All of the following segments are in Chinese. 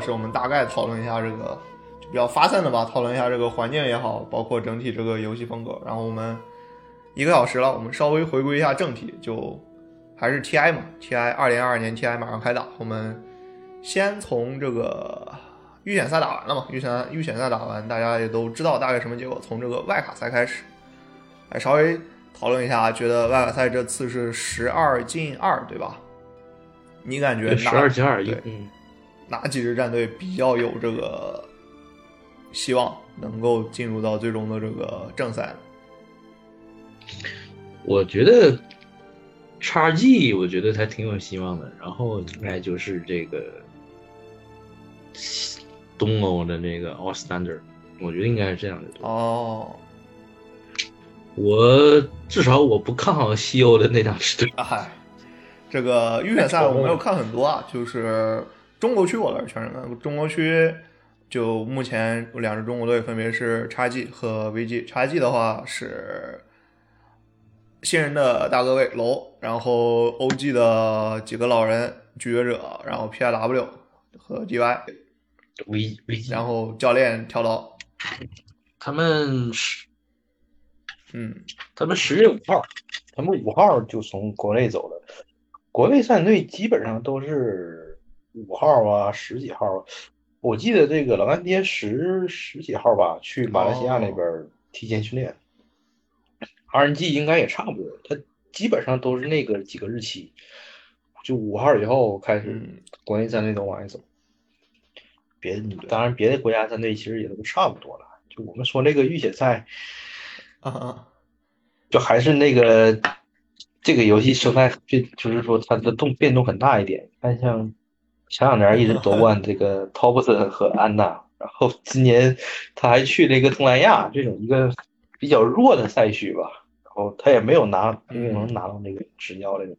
行，前面一个小时我们大概讨论一下这个，就比较发散的吧，讨论一下这个环境也好，包括整体这个游戏风格。然后我们一个小时了，我们稍微回归一下正题，就还是 TI 嘛，TI 二零二二年 TI 马上开打，我们先从这个预选赛打完了嘛，预选预选赛打完，大家也都知道大概什么结果，从这个外卡赛开始，哎稍微讨论一下，觉得外卡赛这次是十二进二，对吧？你感觉十二进二，对，嗯，哪几支战队比较有这个希望能够进入到最终的这个正赛？我觉得叉 G，我觉得还挺有希望的。然后应该就是这个东欧的那个 All Standard，我觉得应该是这样的。哦，我至少我不看好西欧的那两支队。嗨，这个预选赛我没有看很多啊，就是中国区我倒是全认。中国区就目前两支中国队分别是叉 G 和 VG。叉 G 的话是新人的大哥位楼，然后 OG 的几个老人拒绝者，然后 PIW 和 DY。V V，然后教练跳刀，他们十，嗯，他们十月五号，他们五号就从国内走了。国内战队基本上都是五号啊，十几号。我记得这个老干爹十十几号吧，去马来西亚那边提前训练。RNG 应该也差不多，他基本上都是那个几个日期，就五号以后开始，国内战队都往外走。别的当然，别的国家战队其实也都差不多了。就我们说那个预选赛，啊，就还是那个这个游戏生态，变就是说它的动变动很大一点。但像前两年一直夺冠这个 Topson 和安娜，然后今年他还去了一个东南亚这种一个比较弱的赛区吧，然后他也没有拿，没有能拿到那个执教那个。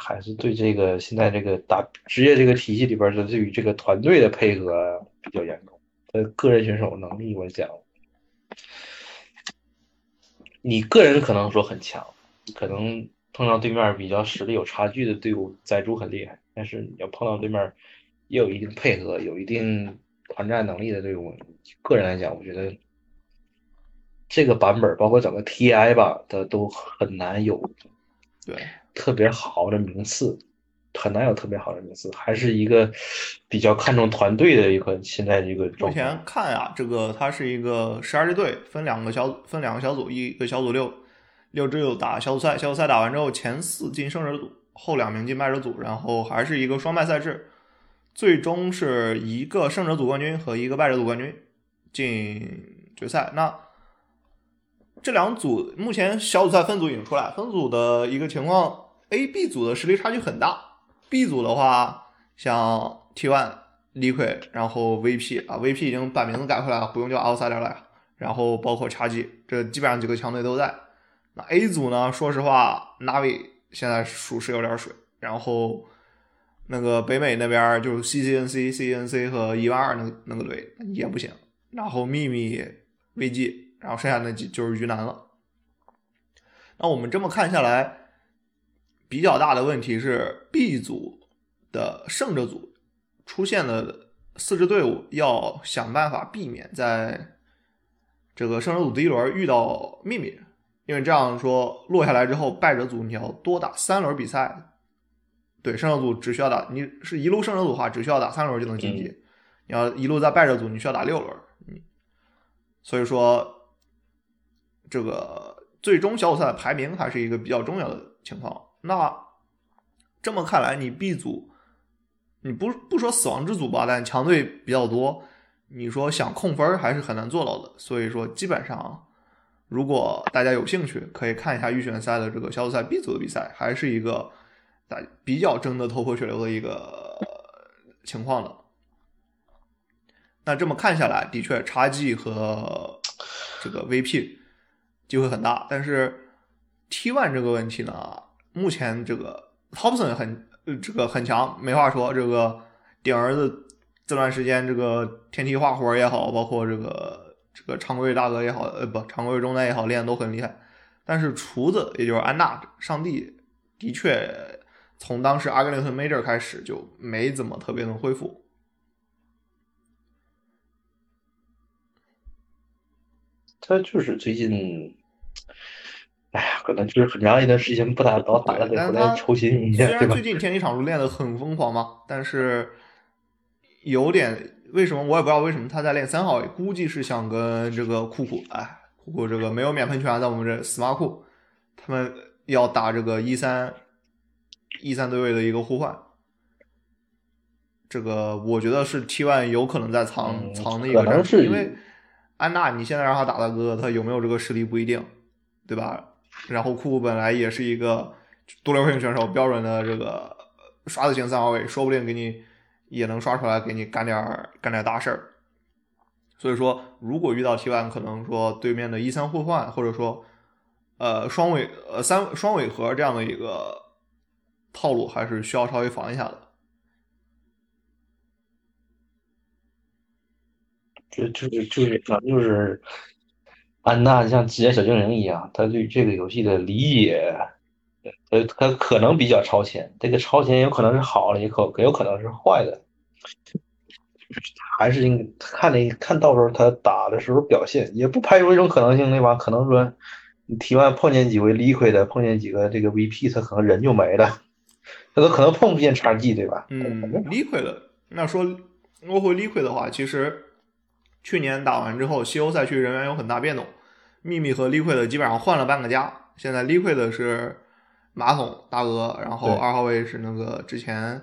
还是对这个现在这个打职业这个体系里边的对于这个团队的配合比较严重。呃，个人选手能力，我讲，你个人可能说很强，可能碰到对面比较实力有差距的队伍，载猪很厉害。但是你要碰到对面也有一定配合、有一定团战能力的队伍，个人来讲，我觉得这个版本包括整个 TI 吧，它都很难有。对。特别好的名次，很难有特别好的名次，还是一个比较看重团队的一个现在这个。目前看啊，这个它是一个十二支队，分两个小分两个小组，一个小组六六支打小组赛，小组赛打完之后，前四进胜者组，后两名进败者组，然后还是一个双败赛制，最终是一个胜者组冠军和一个败者组冠军进决赛。那这两组目前小组赛分组已经出来，分组的一个情况。A、B 组的实力差距很大。B 组的话，像 T1、Liquid，然后 VP 啊，VP 已经把名字改回来了，不用叫 Outsider 了。然后包括叉 G，这基本上几个强队都在。那 A 组呢？说实话，Navi 现在属实有点水。然后那个北美那边就是 CCNC、CNC 和一万二那个那个队也不行。然后秘密、VG，然后剩下那几就是鱼腩了。那我们这么看下来。比较大的问题是，B 组的胜者组出现的四支队伍要想办法避免在这个胜者组第一轮遇到秘密，因为这样说落下来之后，败者组你要多打三轮比赛。对，胜者组只需要打，你是一路胜者组的话，只需要打三轮就能晋级；你要一路在败者组，你需要打六轮。嗯，所以说这个最终小组赛的排名还是一个比较重要的情况。那这么看来，你 B 组，你不不说死亡之组吧，但强队比较多，你说想控分还是很难做到的。所以说，基本上，如果大家有兴趣，可以看一下预选赛的这个小组赛 B 组的比赛，还是一个大比较争得头破血流的一个情况的。那这么看下来，的确差距和这个 VP 机会很大，但是 T1 这个问题呢？目前这个 Thompson 很这个很强，没话说。这个顶儿子这段时间，这个天梯画活也好，包括这个这个常规大哥也好，呃不，常规中单也好，练的都很厉害。但是厨子，也就是安娜上帝，的确从当时阿格林顿 Major 开始就没怎么特别能恢复。他就是最近，哎呀，可能就是很长一段时间不打老打了，得回来抽筋一下，虽然最近天气场练的很疯狂嘛，但是有点为什么我也不知道为什么他在练三号位，估计是想跟这个酷酷，哎，酷酷这个没有免喷泉，在我们这死马库，他们要打这个一三一三对位的一个互换。这个我觉得是 T one 有可能在藏藏的一个战术，因为。安娜，你现在让他打大哥，他有没有这个实力不一定，对吧？然后库库本来也是一个多流型选手，标准的这个刷子型三号位，说不定给你也能刷出来，给你干点干点大事儿。所以说，如果遇到 T one，可能说对面的一三互换，或者说呃双尾呃三双尾盒这样的一个套路，还是需要稍微防一下的。就就是就是反正就是安娜像机械小精灵一样，他对这个游戏的理解，呃，他可能比较超前。这个超前有可能是好的，也可也有可能是坏的，还是应看那看到时候他打的时候表现，也不排除一种可能性，对吧？可能说你 T one 碰见几回 liquid 的，碰见几个这个 VP，他可能人就没了，他都可能碰不见叉 G，对吧？嗯，liquid 的，那说落回 liquid 的话，其实。去年打完之后，西欧赛区人员有很大变动，秘密和 Liquid 基本上换了半个家。现在 Liquid 是马桶大哥，然后二号位是那个之前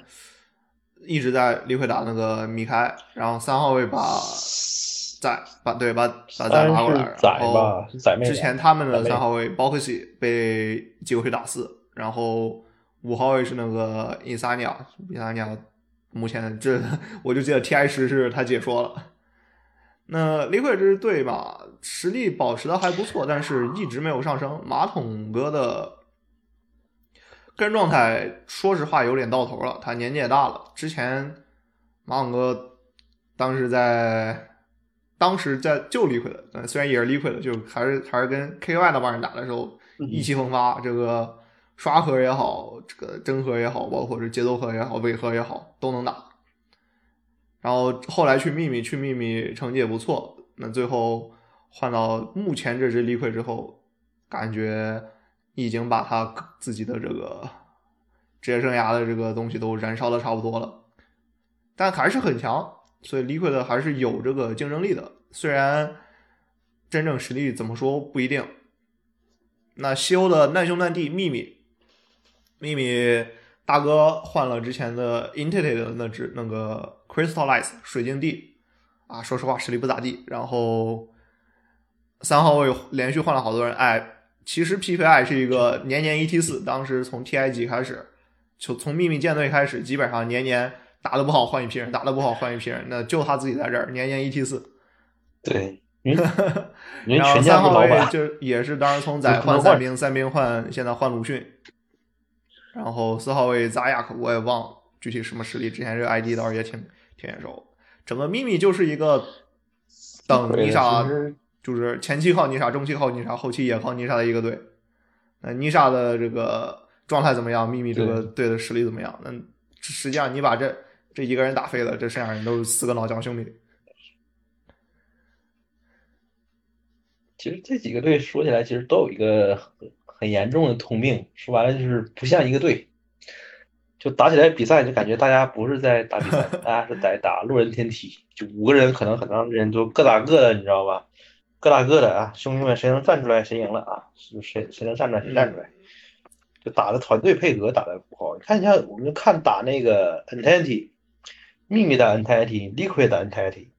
一直在 Liquid 打那个米开，然后三号位把仔把对把把仔拉过来，然后之前他们的三号位 Boxy 被寄过去打四，然后五号位是那个伊萨尼亚，伊萨尼亚目前这我就记得 TI 十是他解说了。那 Liquid 这支队吧，实力保持的还不错，但是一直没有上升。马桶哥的个人状态，说实话有点到头了。他年纪也大了。之前马桶哥当时在当时在旧 Liquid，虽然也是 Liquid，就还是还是跟 KY 那帮人打的时候意气风发。这个刷核也好，这个真核也好，包括是节奏核也好，尾核也好，都能打。然后后来去秘密，去秘密成绩也不错。那最后换到目前这支立溃之后，感觉已经把他自己的这个职业生涯的这个东西都燃烧的差不多了，但还是很强。所以立溃的还是有这个竞争力的，虽然真正实力怎么说不一定。那西欧的难兄难弟秘密，秘密大哥换了之前的 Intit 的那只那个。Crystallize 水晶地啊，说实话实力不咋地。然后三号位连续换了好多人，哎，其实 PPI 是一个年年一 T 四，当时从 TI 级开始，就从秘密舰队开始，基本上年年打的不好换一批人，打的不好换一批人，那就他自己在这儿年年一 T 四。对，然后三号位就也是当时从仔换三兵，三兵换现在换鲁迅，然后四号位扎亚克我也忘了具体什么实力，之前这个 ID 倒是也挺。挺眼熟，整个秘密就是一个等妮莎，就是前期靠妮莎，中期靠妮莎，后期也靠妮莎的一个队。那妮莎的这个状态怎么样？秘密这个队的实力怎么样？那实际上你把这这一个人打废了，这剩下人都是四个老将兄弟。其实这几个队说起来，其实都有一个很很严重的通病，说白了就是不像一个队。就打起来比赛，就感觉大家不是在打比赛，大家是在打路人天梯。就五个人，可能很多人都各打各的，你知道吧？各打各的啊，兄弟们，谁能站出来谁赢了啊？谁谁能站出来谁站出来。就打的团队配合打的不好。你看，一下我们看打那个 Entity，秘密的 Entity，Liquid 的 Entity，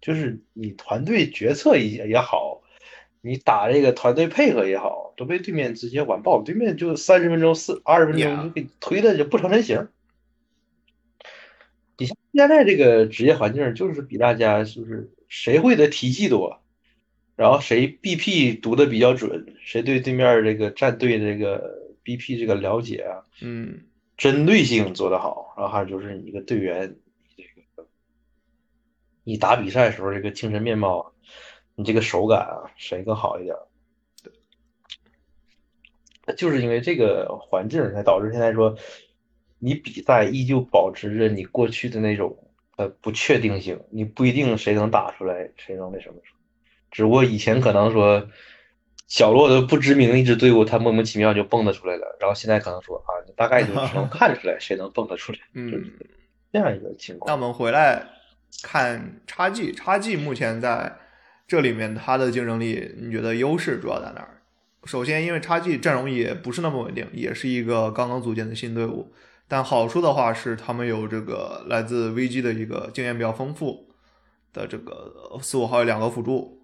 就是你团队决策也也好。你打这个团队配合也好，都被对面直接完爆，对面就三十分钟、四二十分钟就给推的就不成人形。你像现在这个职业环境，就是比大家就是谁会的体系多，然后谁 BP 读的比较准，谁对对面这个战队这个 BP 这个了解啊，嗯，针对性做得好，然后还有就是你一个队员，这个你打比赛的时候这个精神面貌。你这个手感啊，谁更好一点？对，就是因为这个环境才导致现在说你比赛依旧保持着你过去的那种呃不确定性，你不一定谁能打出来，谁能那什么。只不过以前可能说小落的不知名一支队伍，他莫名其妙就蹦跶出来了，然后现在可能说啊，你大概就只能 看出来谁能蹦跶出来，嗯，这样一个情况。那我们回来看差距，差距目前在这里面它的竞争力，你觉得优势主要在哪儿？首先，因为差距阵容也不是那么稳定，也是一个刚刚组建的新队伍。但好处的话是，他们有这个来自 VG 的一个经验比较丰富的这个四五号有两个辅助，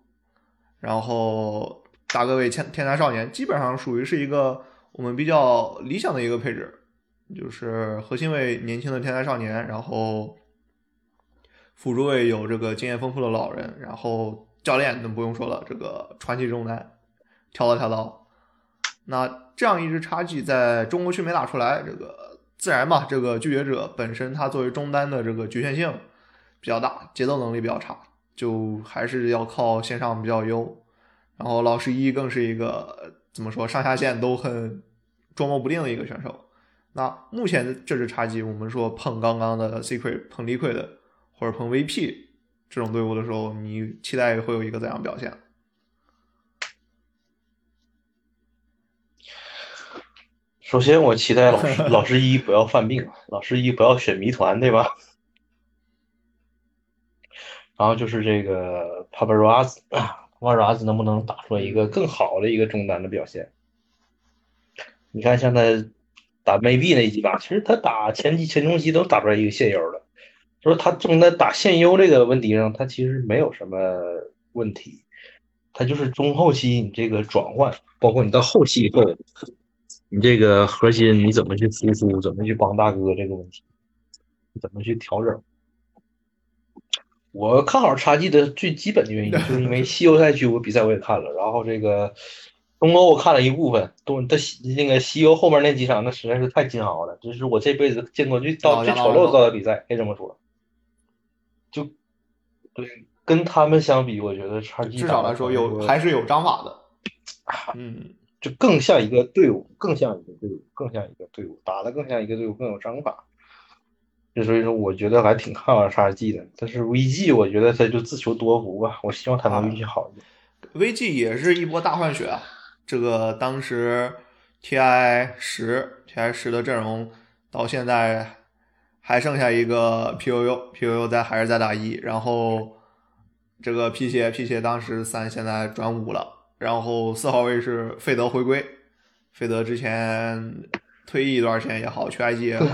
然后大各位天天才少年基本上属于是一个我们比较理想的一个配置，就是核心位年轻的天才少年，然后辅助位有这个经验丰富的老人，然后教练那不用说了，这个传奇中单。跳刀跳刀，那这样一支差距在中国区没打出来，这个自然嘛，这个拒绝者本身它作为中单的这个局限性比较大，节奏能力比较差，就还是要靠线上比较优。然后老十一更是一个怎么说上下线都很捉摸不定的一个选手。那目前这支叉 G，我们说碰刚刚的 Secret、碰 Liquid 或者碰 VP 这种队伍的时候，你期待会有一个怎样表现？首先，我期待老师老师一不要犯病，老师一不要选谜团，对吧？然后就是这个 p a p a r a z 啊 p a p a r a z 能不能打出来一个更好的一个中单的表现？你看，像他打 maybe 那几把，其实他打前期、前中期都打出来一个现优的，就是他正在打现优这个问题上，他其实没有什么问题，他就是中后期你这个转换，包括你到后期以后。你这个核心你怎么去输出？怎么去帮大哥这个问题？怎么去调整？我看好叉 G 的最基本的原因，就是因为西欧赛区我比赛我也看了，然后这个东欧我看了一部分，东的那个西欧后面那几场那实在是太煎熬了，这是我这辈子见过最到最丑陋的比赛，可以这么说。就对，跟他们相比，我觉得叉 G 至少来说有还是有章法的。嗯。就更像一个队伍，更像一个队伍，更像一个队伍，打的更像一个队伍，更有章法。就所以说，我觉得还挺看好沙季的。但是 VG，我觉得他就自求多福吧。我希望他能运气好一点。VG 也是一波大换血啊！这个当时 TI 十 TI 十的阵容到现在还剩下一个 PUU，PUU 在还是在打一，然后这个皮鞋皮鞋当时三，现在转五了。然后四号位是费德回归，费德之前退役一段时间也好，去 IG 也好，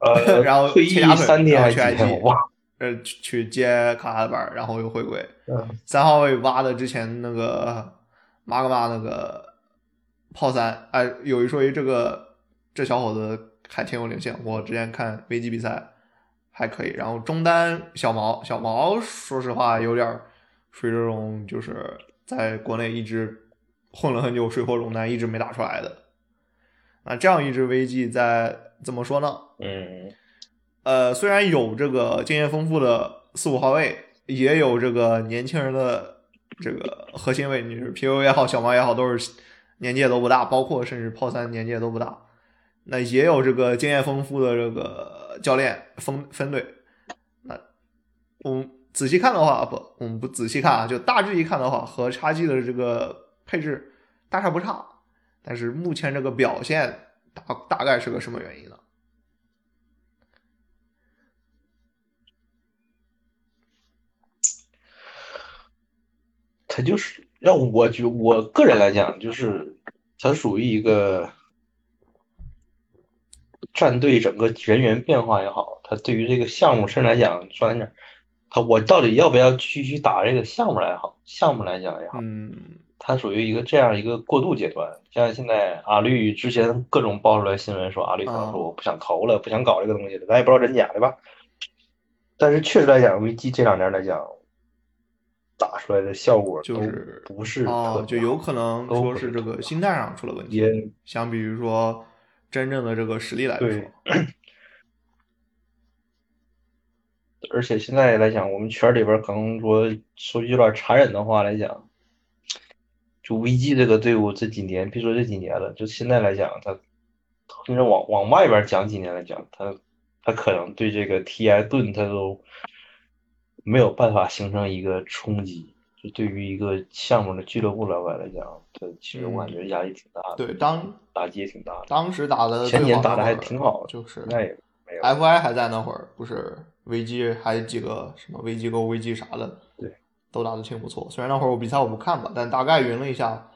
呃，然后退役三天还去 IG，呃，去接卡卡的板，然后又回归。三号位挖的之前那个马格玛那个炮三，哎，有一说一，这个这小伙子还挺有灵性，我之前看危机比赛还可以。然后中单小毛，小毛说实话有点。属于这种就是在国内一直混了很久，水火中单一直没打出来的。那这样一支 VG 在怎么说呢？嗯，呃，虽然有这个经验丰富的四五号位，也有这个年轻人的这个核心位，你是 PU 也好，小毛也好，都是年纪也都不大，包括甚至炮三年纪也都不大。那也有这个经验丰富的这个教练分分队。那我们。仔细看的话，不，我们不仔细看啊，就大致一看的话，和叉 G 的这个配置大差不差。但是目前这个表现大大概是个什么原因呢？他就是让我觉，我个人来讲，就是他属于一个战队整个人员变化也好，他对于这个项目甚至来讲，说来讲。他我到底要不要继续打这个项目来好？项目来讲也好，嗯，它属于一个这样一个过渡阶段。像现在阿绿之前各种爆出来新闻说阿绿可能说我不想投了，不想搞这个东西了，咱也不知道真假对吧。但是确实来讲，危机这两年来讲，打出来的效果就是不是哦，就有可能说是这个心态上出了问题。相比于说真正的这个实力来说。而且现在来讲，我们圈里边可能说说句有点残忍的话来讲，就 VG 这个队伍这几年，别说这几年了，就现在来讲，他甚至往往外边讲几年来讲，他他可能对这个 TI 盾他都没有办法形成一个冲击。就对于一个项目的俱乐部老板来讲，他其实我感觉压力挺大的。对，当打击也挺大的。当时打的前年打的还挺好，就是那也没有。FI 还在那会儿，不是 VG 还有几个什么危机沟、危机啥的，对，都打的挺不错。虽然那会儿我比赛我不看吧，但大概匀了一下，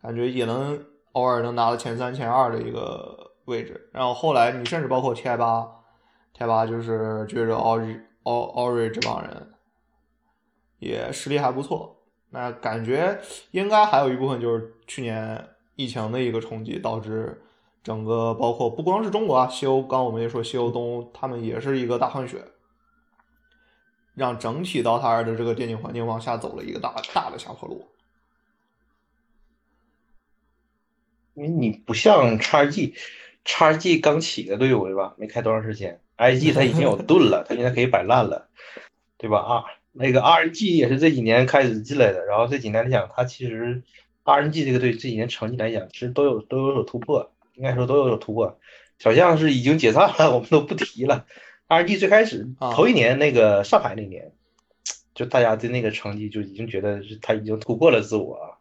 感觉也能偶尔能拿到前三、前二的一个位置。然后后来你甚至包括 TI 八，TI 八就是觉着 Ori Ori 这帮人也实力还不错。那感觉应该还有一部分就是去年疫情的一个冲击，导致整个包括不光是中国啊，西欧，刚我们也说西欧东欧，他们也是一个大换血，让整体 DOTA 二的这个电竞环境往下走了一个大大的下坡路。因为你不像叉 G，叉 G 刚起的队伍对吧？没开多长时间，IG 它已经有盾了，它现在可以摆烂了，对吧？啊。那个 RNG 也是这几年开始进来的，然后这几年来讲，他其实 RNG 这个队这几年成绩来讲，其实都有都有所突破，应该说都有所突破。小象是已经解散了，我们都不提了。RNG 最开始头一年那个上海那年，就大家对那个成绩就已经觉得是他已经突破了自我，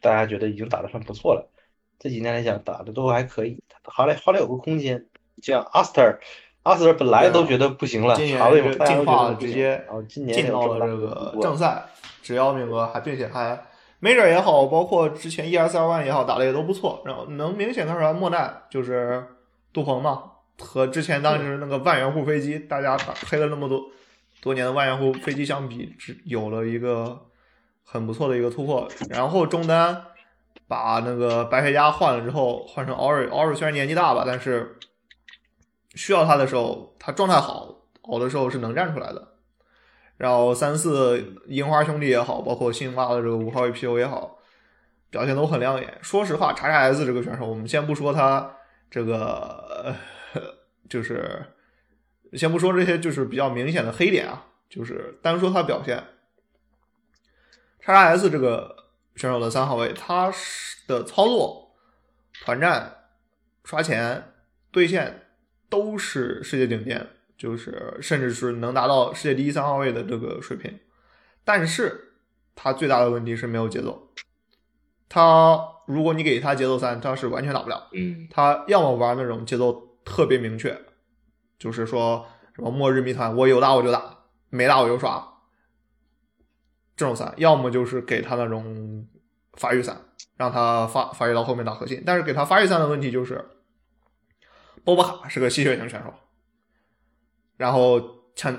大家觉得已经打得算不错了。这几年来讲，打的都还可以，好来好来有个空间，像 Aster。阿斯特本来都觉得不行了，查位进化直接进到了这个正赛，只要名额还并且还 Major 也好，包括之前 ESL One 也好，打的也都不错。然后能明显看出来，莫奈就是杜鹏嘛，和之前当时那个万元户飞机，大家黑了那么多多年的万元户飞机相比，只有了一个很不错的一个突破。然后中单把那个白黑家换了之后，换成 Ori，Ori 虽然年纪大吧，但是。需要他的时候，他状态好，好的时候是能站出来的。然后三四樱花兄弟也好，包括新发的这个五号 APO 也好，表现都很亮眼。说实话，叉叉 S 这个选手，我们先不说他这个，就是先不说这些就是比较明显的黑点啊，就是单说他表现，叉叉 S 这个选手的三号位，他的操作、团战、刷钱、对线。都是世界顶尖，就是甚至是能达到世界第一三号位的这个水平，但是他最大的问题是没有节奏。他如果你给他节奏三，他是完全打不了。嗯，他要么玩那种节奏特别明确，就是说什么末日谜团，我有打我就打，没打我就刷这种三；要么就是给他那种发育伞，让他发发育到后面打核心。但是给他发育伞的问题就是。波波卡是个吸血型选手，然后抢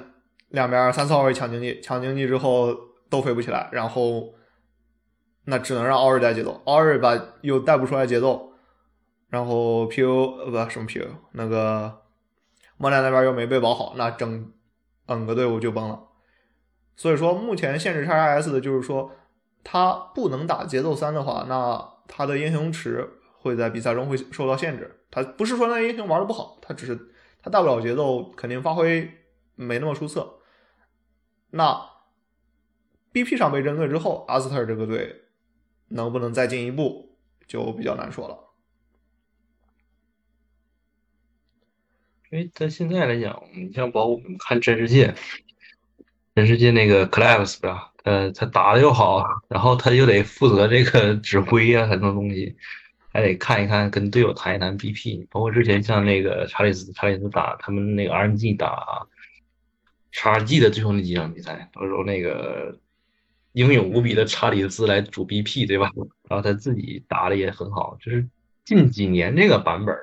两边三四号位抢经济，抢经济之后都飞不起来，然后那只能让奥瑞带节奏，奥瑞吧又带不出来节奏，然后 PU 呃不什么 PU 那个莫奈那边又没被保好，那整整个队伍就崩了。所以说目前限制叉 S 的就是说他不能打节奏三的话，那他的英雄池会在比赛中会受到限制。他不是说那英雄玩的不好，他只是他大不了节奏，肯定发挥没那么出色。那 BP 上被针对之后，阿斯特这个队能不能再进一步，就比较难说了。因为他现在来讲，你像包括我们看真世界，真世界那个 Claps 吧，呃，他打的又好，然后他又得负责这个 指挥啊很多东西。还得看一看，跟队友谈一谈 BP，包括之前像那个查理斯，查理斯打他们那个 RNG 打叉 G 的最后那几场比赛，到时候那个英勇无比的查理斯来主 BP，对吧？然后他自己打的也很好，就是近几年这个版本，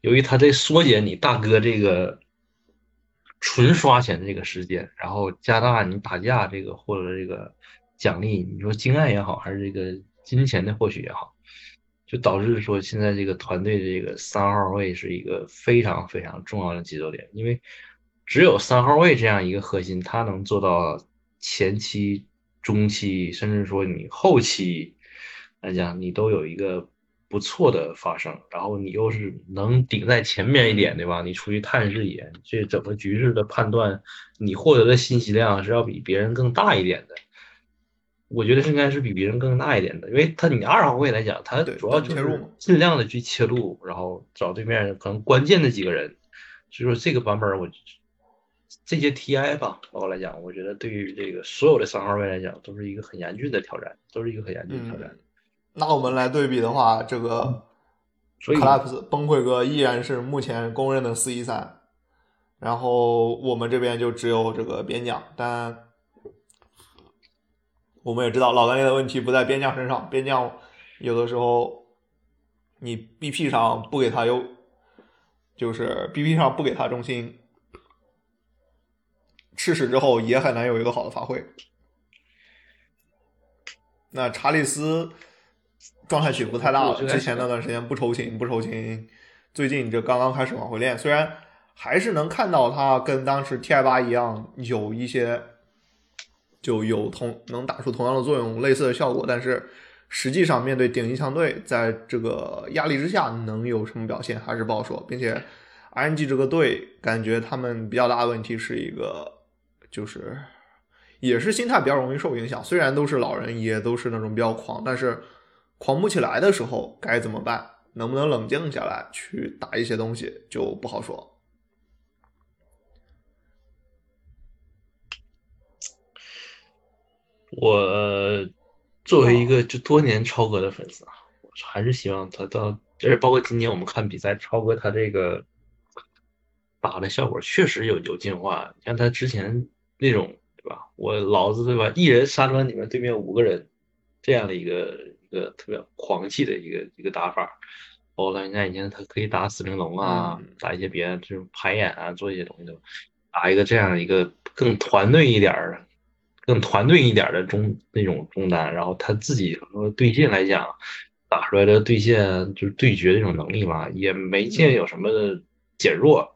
由于他在缩减你大哥这个纯刷钱的这个时间，然后加大你打架这个获得这个奖励，你说经验也好，还是这个金钱的获取也好。就导致说，现在这个团队的这个三号位是一个非常非常重要的节奏点，因为只有三号位这样一个核心，他能做到前期、中期，甚至说你后期来讲，你都有一个不错的发生，然后你又是能顶在前面一点，对吧？你出去探视野，这整个局势的判断，你获得的信息量是要比别人更大一点的。我觉得应该是比别人更大一点的，因为他你二号位来讲，他主要就是尽量的去切入，然后找对面可能关键的几个人。所以说这个版本我这些 TI 吧，包括来讲，我觉得对于这个所有的三号位来讲，都是一个很严峻的挑战，都是一个很严峻的挑战。嗯，那我们来对比的话，这个 Collapse 崩溃哥依然是目前公认的四一三，然后我们这边就只有这个边将，但我们也知道老干爹的问题不在边将身上，边将有的时候你 BP 上不给他优，就是 BP 上不给他中心，吃屎之后也很难有一个好的发挥。那查理斯状态起伏太大了，之前那段时间不抽筋不抽筋，最近这刚刚开始往回练，虽然还是能看到他跟当时 TI 八一样有一些就有同能打出同样的作用、类似的效果，但是实际上面对顶级强队，在这个压力之下能有什么表现还是不好说，并且 RNG 这个队感觉他们比较大的问题是一个就是。也是心态比较容易受影响，虽然都是老人，也都是那种比较狂，但是狂不起来的时候该怎么办？能不能冷静下来去打一些东西就不好说。我作为一个就多年超哥的粉丝啊，我还是希望他到，就是包括今年我们看比赛，超哥他这个打的效果确实有有进化。像他之前那种，对吧？我老子对吧，一人杀穿你们对面五个人，这样的一个一个特别狂气的一个一个打法。包括他现在以前他可以打死灵龙啊，嗯打一些别的这种排演啊，做一些东西的，打一个这样一个更团队一点儿的。更团队一点的中那种中单，然后他自己说对线来讲，打出来的对线就是对决这种能力嘛，也没见有什么减弱，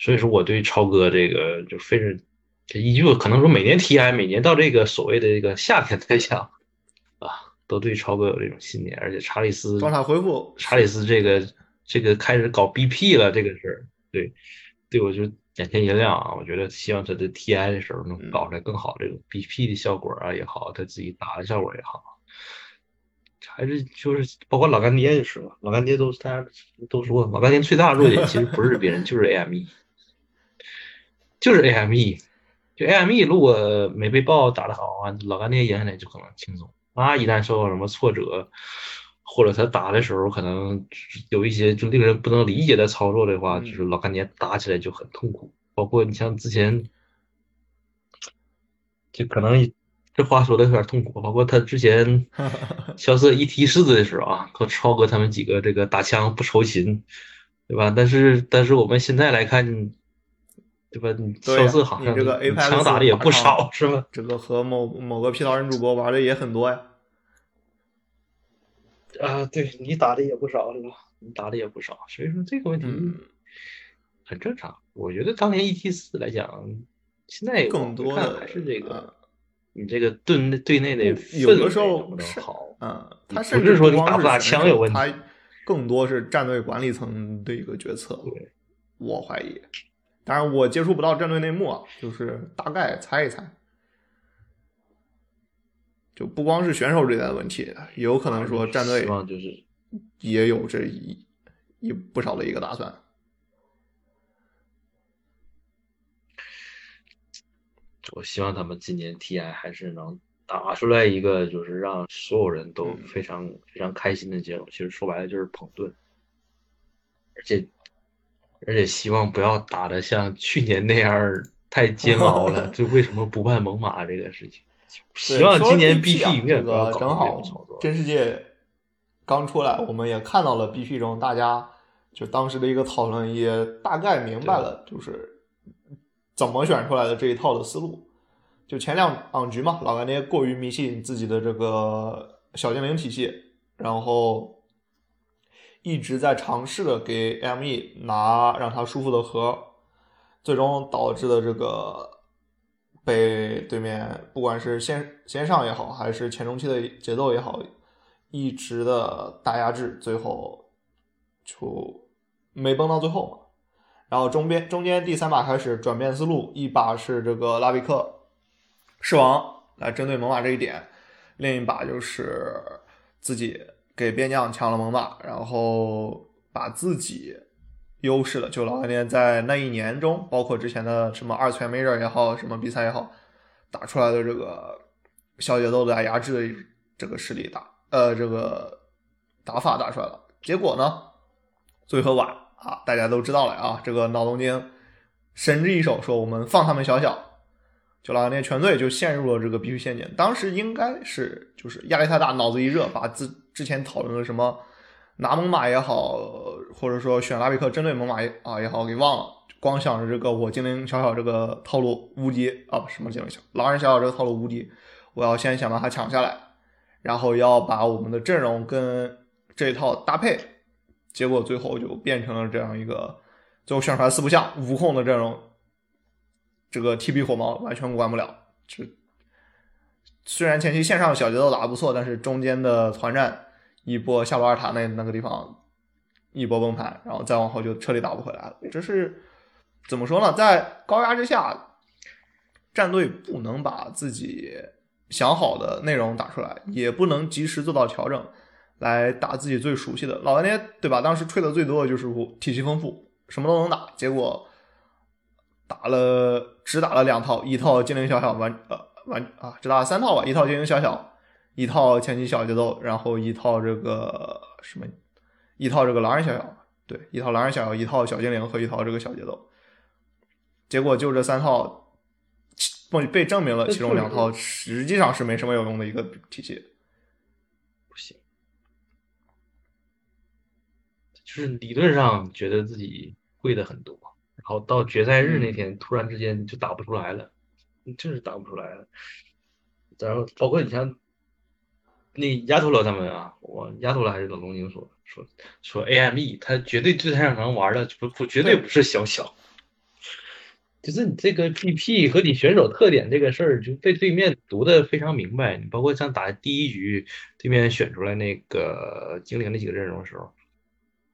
所以说我对超哥这个就非常，这依旧可能说每年 TI 每年到这个所谓的这个夏天来讲，啊，都对超哥有这种信念，而且查理斯状态恢复，查理斯这个这个开始搞 BP 了这个事儿，对，对我就眼前一亮啊！我觉得希望他在 TI 的时候能搞出来更好这种 BP 的效果啊也好，他自己打的效果也好，还是就是包括老干爹也是嘛，老干爹都大家都说老干爹最大的弱点其实不是别人，就是 AME，就是 AME，就 AME 如果没被爆打得好的话，老干爹赢下来就可能轻松。啊，一旦受到什么挫折，或者他打的时候可能有一些就令人不能理解的操作的话，嗯就是老干爹打起来就很痛苦。包括你像之前，就可能这话说的有点痛苦。包括他之前 萧瑟一踢柿子的时候啊，和超哥他们几个这个打枪不愁勤，对吧？但是但是我们现在来看，对吧？你对好像你这个 Apex 枪打的也不少，是吧？这个和某某个 P 桃人主播玩的也很多呀。啊，对你打的也不少，是吧？你打的也不少，所以说这个问题嗯很正常。我觉得当年 ET 四来讲，现在更多的还是这个呃，你这个队内队内的有的时候是好？嗯，他甚至是说你打不打枪有问题他更多是战队管理层的一个决策。对，我怀疑，当然我接触不到战队内幕啊，就是大概猜一猜。就不光是选手这边的问题，也有可能说战队希望就是也有这一一不少的一个打算。我希望他们今年 TI 还是能打出来一个，就是让所有人都嗯非常、非常开心的结果。其实说白了就是捧盾，而且而且希望不要打的像去年那样太 煎熬了。就为什么不办猛犸这个事情？希望今年 BP 这不要搞这个正好种操作。真世界刚出来，我们也看到了 BP 中大家就当时的一个讨论，也大概明白了就是怎么选出来的这一套的思路。就前两两局嘛，老干爹过于迷信自己的这个小精灵体系，然后一直在尝试着给 ME 拿让他舒服的盒，最终导致的这个被对面不管是先先上也好，还是前中期的节奏也好，一直的大压制，最后就没崩到最后嘛。然后中边中间第三把开始转变思路，一把是这个拉比克狮王来针对猛犸这一点，另一把就是自己给边将抢了猛犸，然后把自己优势的，就老干爹在那一年中，包括之前的什么二次元 major 也好，什么比赛也好，打出来的这个小节奏的压制的这个实力打，呃，这个打法打出来了。结果呢，最后晚，啊，大家都知道了啊，这个脑洞精神之一手说我们放他们小小。就老干爹全队就陷入了这个 BP 陷阱，当时应该是就是压力太大，脑子一热，把自之前讨论的什么拿猛犸也好，或者说选拉比克针对猛犸啊也好给忘了，光想着这个我精灵小小这个套路无敌啊，什么精灵小狼人小小这个套路无敌，我要先想办法抢下来，然后要把我们的阵容跟这一套搭配，结果最后就变成了这样一个最后选出来四不像无控的阵容。这个 TB 火猫完全管不了，就虽然前期线上小节奏打得不错，但是中间的团战一波夏洛尔塔那那个地方一波崩盘，然后再往后就彻底打不回来了。这是怎么说呢？在高压之下，战队不能把自己想好的内容打出来，也不能及时做到调整，来打自己最熟悉的。老干爹对吧？当时吹的最多的就是体系丰富，什么都能打，结果。打了只打了两套，一套精灵小小完呃完啊，只打了三套吧，一套精灵小小，一套前期小节奏，然后一套这个什么，一套这个狼人小小，对，一套狼人小小，一套小精灵和一套这个小节奏，结果就这三套被被证明了，其中两套实际上是没什么有用的一个体系，不行，就是理论上觉得自己会的很多。然后到决赛日那天，突然之间就打不出来了，真是打不出来了。然后包括你像那丫头了他们啊，我丫头了还是老东京说说说 AME，他绝对最擅长玩的不不绝对不是小小，就是你这个 BP 和你选手特点这个事儿就被对面读的非常明白。你包括像打第一局对面选出来那个精灵那几个阵容的时候。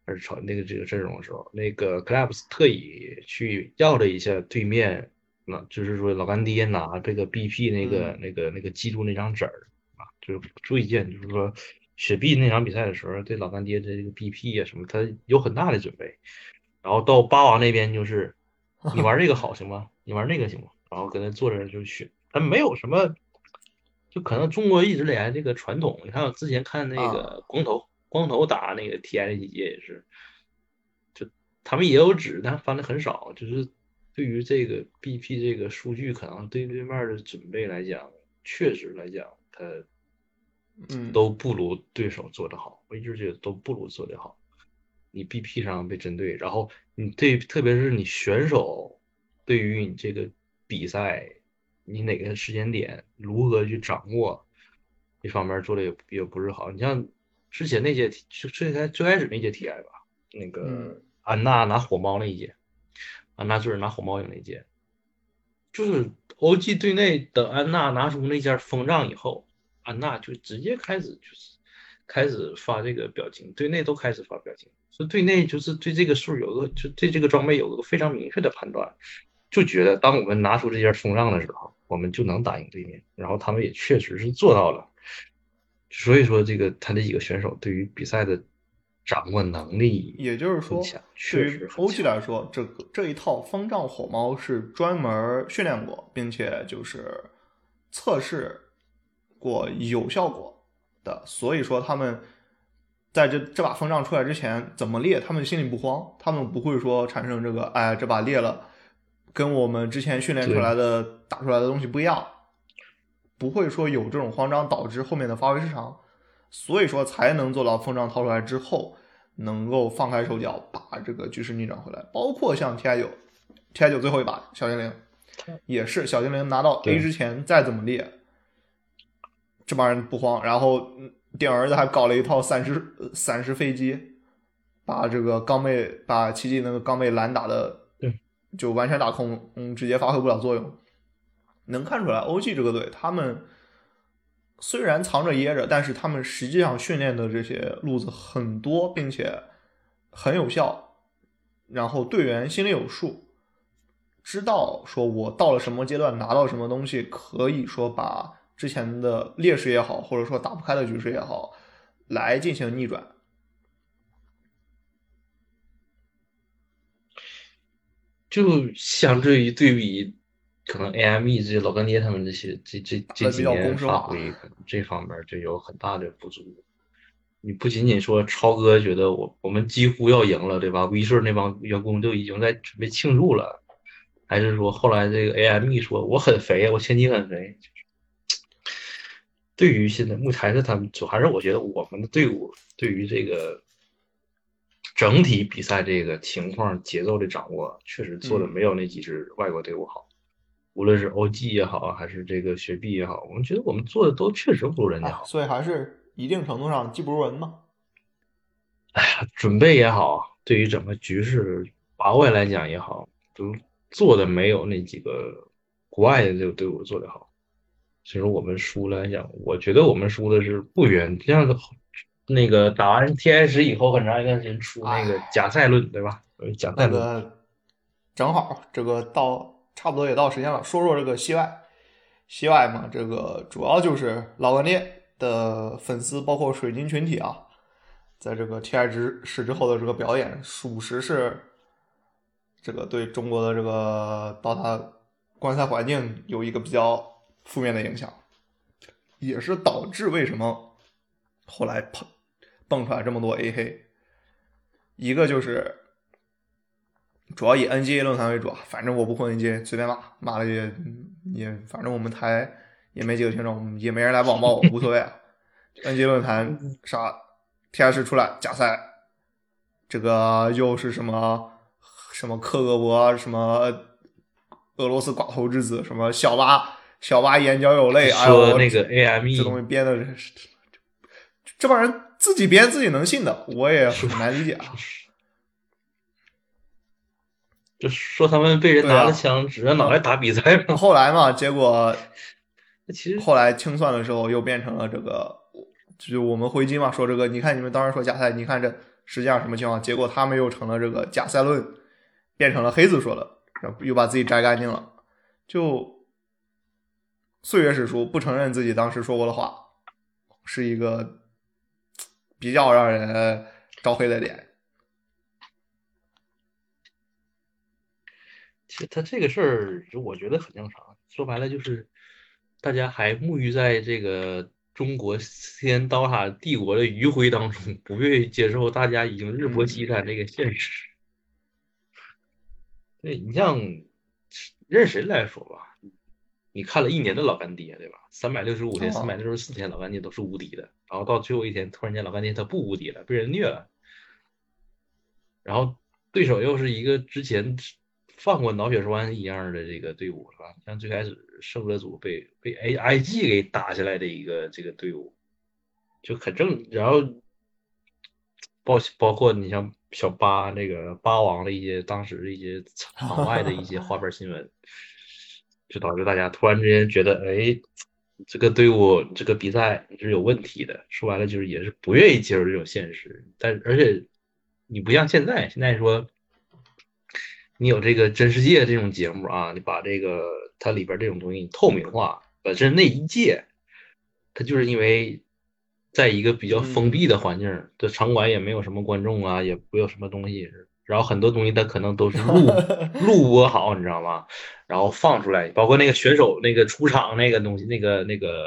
还是朝那个这个阵容的时候，那个 Claps 特意去要了一下对面，那就是说老干爹拿这个 BP 那个那个那个记住那张纸儿啊，就是注意见，就是说雪碧那场比赛的时候，对老干爹的这个 BP 啊什么，他有很大的准备。然后到八王那边就是你玩这个好行吗？你玩那个行吗？然后跟他坐着就选，他没有什么，就可能中国一直以来这个传统，你看我之前看那个光头。光头打那个届也是，就他们也有纸，但翻的很少。就是对于这个 BP 这个数据，可能对对面的准备来讲，确实来讲，他嗯都不如对手做得好。我一直觉得都不如做得好。你 BP 上被针对，然后你对，特别是你选手对于你这个比赛，你哪个时间点如何去掌握，这方面做的也也不是好。你像。之前那届最最开最开始那届 TI 吧，那个安娜拿火猫那一届，安娜就是拿火猫赢那一届，就是 OG 队内等安娜拿出那件风杖以后，安娜就直接开始就是开始发这个表情，队内都开始发表情，所以队内就是对这个数有个就对这个装备有个非常明确的判断，就觉得当我们拿出这件风杖的时候，我们就能打赢对面，然后他们也确实是做到了。所以说，这个他这几个选手对于比赛的掌握能力，也就是说，对于欧 G 来说，这个这一套风杖火猫是专门训练过，并且就是测试过有效果的。所以说，他们在这这把风杖出来之前怎么裂，他们心里不慌，他们不会说产生这个，哎，这把裂了，跟我们之前训练出来的打出来的东西不一样。不会说有这种慌张导致后面的发挥失常，所以说才能做到风杖掏出来之后能够放开手脚把这个局势逆转回来。包括像 TI 九，TI 九最后一把小精灵也是小精灵拿到 A 之前再怎么列，这帮人不慌，然后顶儿子还搞了一套散失散失飞机，把这个钢妹把奇迹那个钢妹蓝打的就完全打空，嗯，直接发挥不了作用。能看出来，OG 这个队，他们虽然藏着掖着，但是他们实际上训练的这些路子很多，并且很有效。然后队员心里有数，知道说我到了什么阶段拿到什么东西，可以说把之前的劣势也好，或者说打不开的局势也好，来进行逆转。就相对于对比，可能 AME 这些老干爹他们这些这这这几年发挥这方面就有很大的不足。你不仅仅说超哥觉得我我们几乎要赢了，对吧？威顺那帮员工就已经在准备庆祝了，还是说后来这个 AME 说我很肥，我前期很肥。对于现在目前是他们，主还是我觉得我们的队伍对于这个。整体比赛这个情况节奏的掌握，确实做的没有那几支外国队伍好。无论是 OG 也好，还是这个雪碧也好，我们觉得我们做的都确实不如人家好。所以还是一定程度上技不如人嘛。哎呀，准备也好，对于整个局势把握来讲也好，都做的没有那几个国外的这个队伍做的好。所以说我们输了来讲，我觉得我们输的是不冤。这样的。那个打完 TS 以后，很长一段时间出那个假赛论，对吧？假赛论，正好这个到差不多也到时间了，说说这个西外，西外嘛，这个主要就是老干爹的粉丝，包括水晶群体啊，在这个 TS 十之后的这个表演，属实是这个对中国的这个 DOTA 观赛环境有一个比较负面的影响，也是导致为什么后来碰。蹦出来这么多 A 黑，一个就是主要以 NGA 论坛为主啊，反正我不混 NGA，随便骂，骂了也也，反正我们台也没几个听众，也没人来网暴我，无所谓啊。NGA 论坛啥 TS 出来假赛，这个又是什么什么克格勃，什么俄罗斯寡头之子，什么小巴小巴眼角有泪，说那个 AME 这东西编的，这帮人。自己编自己能信的，我也很难理解啊。就说他们被人拿了枪指着脑袋打比赛 后来嘛，结果其实后来清算的时候又变成了这个，就我们回击嘛，说这个，你看你们当时说假赛，你看这实际上什么情况？结果他们又成了这个假赛论，变成了黑子说的，又把自己摘干净了。就岁月史书不承认自己当时说过的话，是一个。比较让人招黑的点，其实他这个事儿，就我觉得很正常。说白了，就是大家还沐浴在这个中国先刀塔帝国的余晖当中，不愿意接受大家已经日薄西山这个现实。对你像任谁来说吧。你看了一年的老干爹，对吧？三百六十五天、三百六十四天，老干爹都是无敌的。然后到最后一天，突然间老干爹他不无敌了，被人虐了。然后对手又是一个之前放过脑血栓一样的这个队伍，是吧？像最开始胜者组被被 A I G 给打下来的一个这个队伍，就很正。然后包包括你像小八那个八王的一些当时的一些场 外的一些花边新闻。就导致大家突然之间觉得，哎，这个队伍这个比赛是有问题的。说白了就是也是不愿意接受这种现实。但而且你不像现在，现在说你有这个真世界这种节目啊，你把这个它里边这种东西透明化。本身那一届，它就是因为在一个比较封闭的环境，这场馆也没有什么观众啊，也没有什么东西。然后很多东西它可能都是录 录播好，你知道吗？然后放出来，包括那个选手那个出场那个东西，那个那个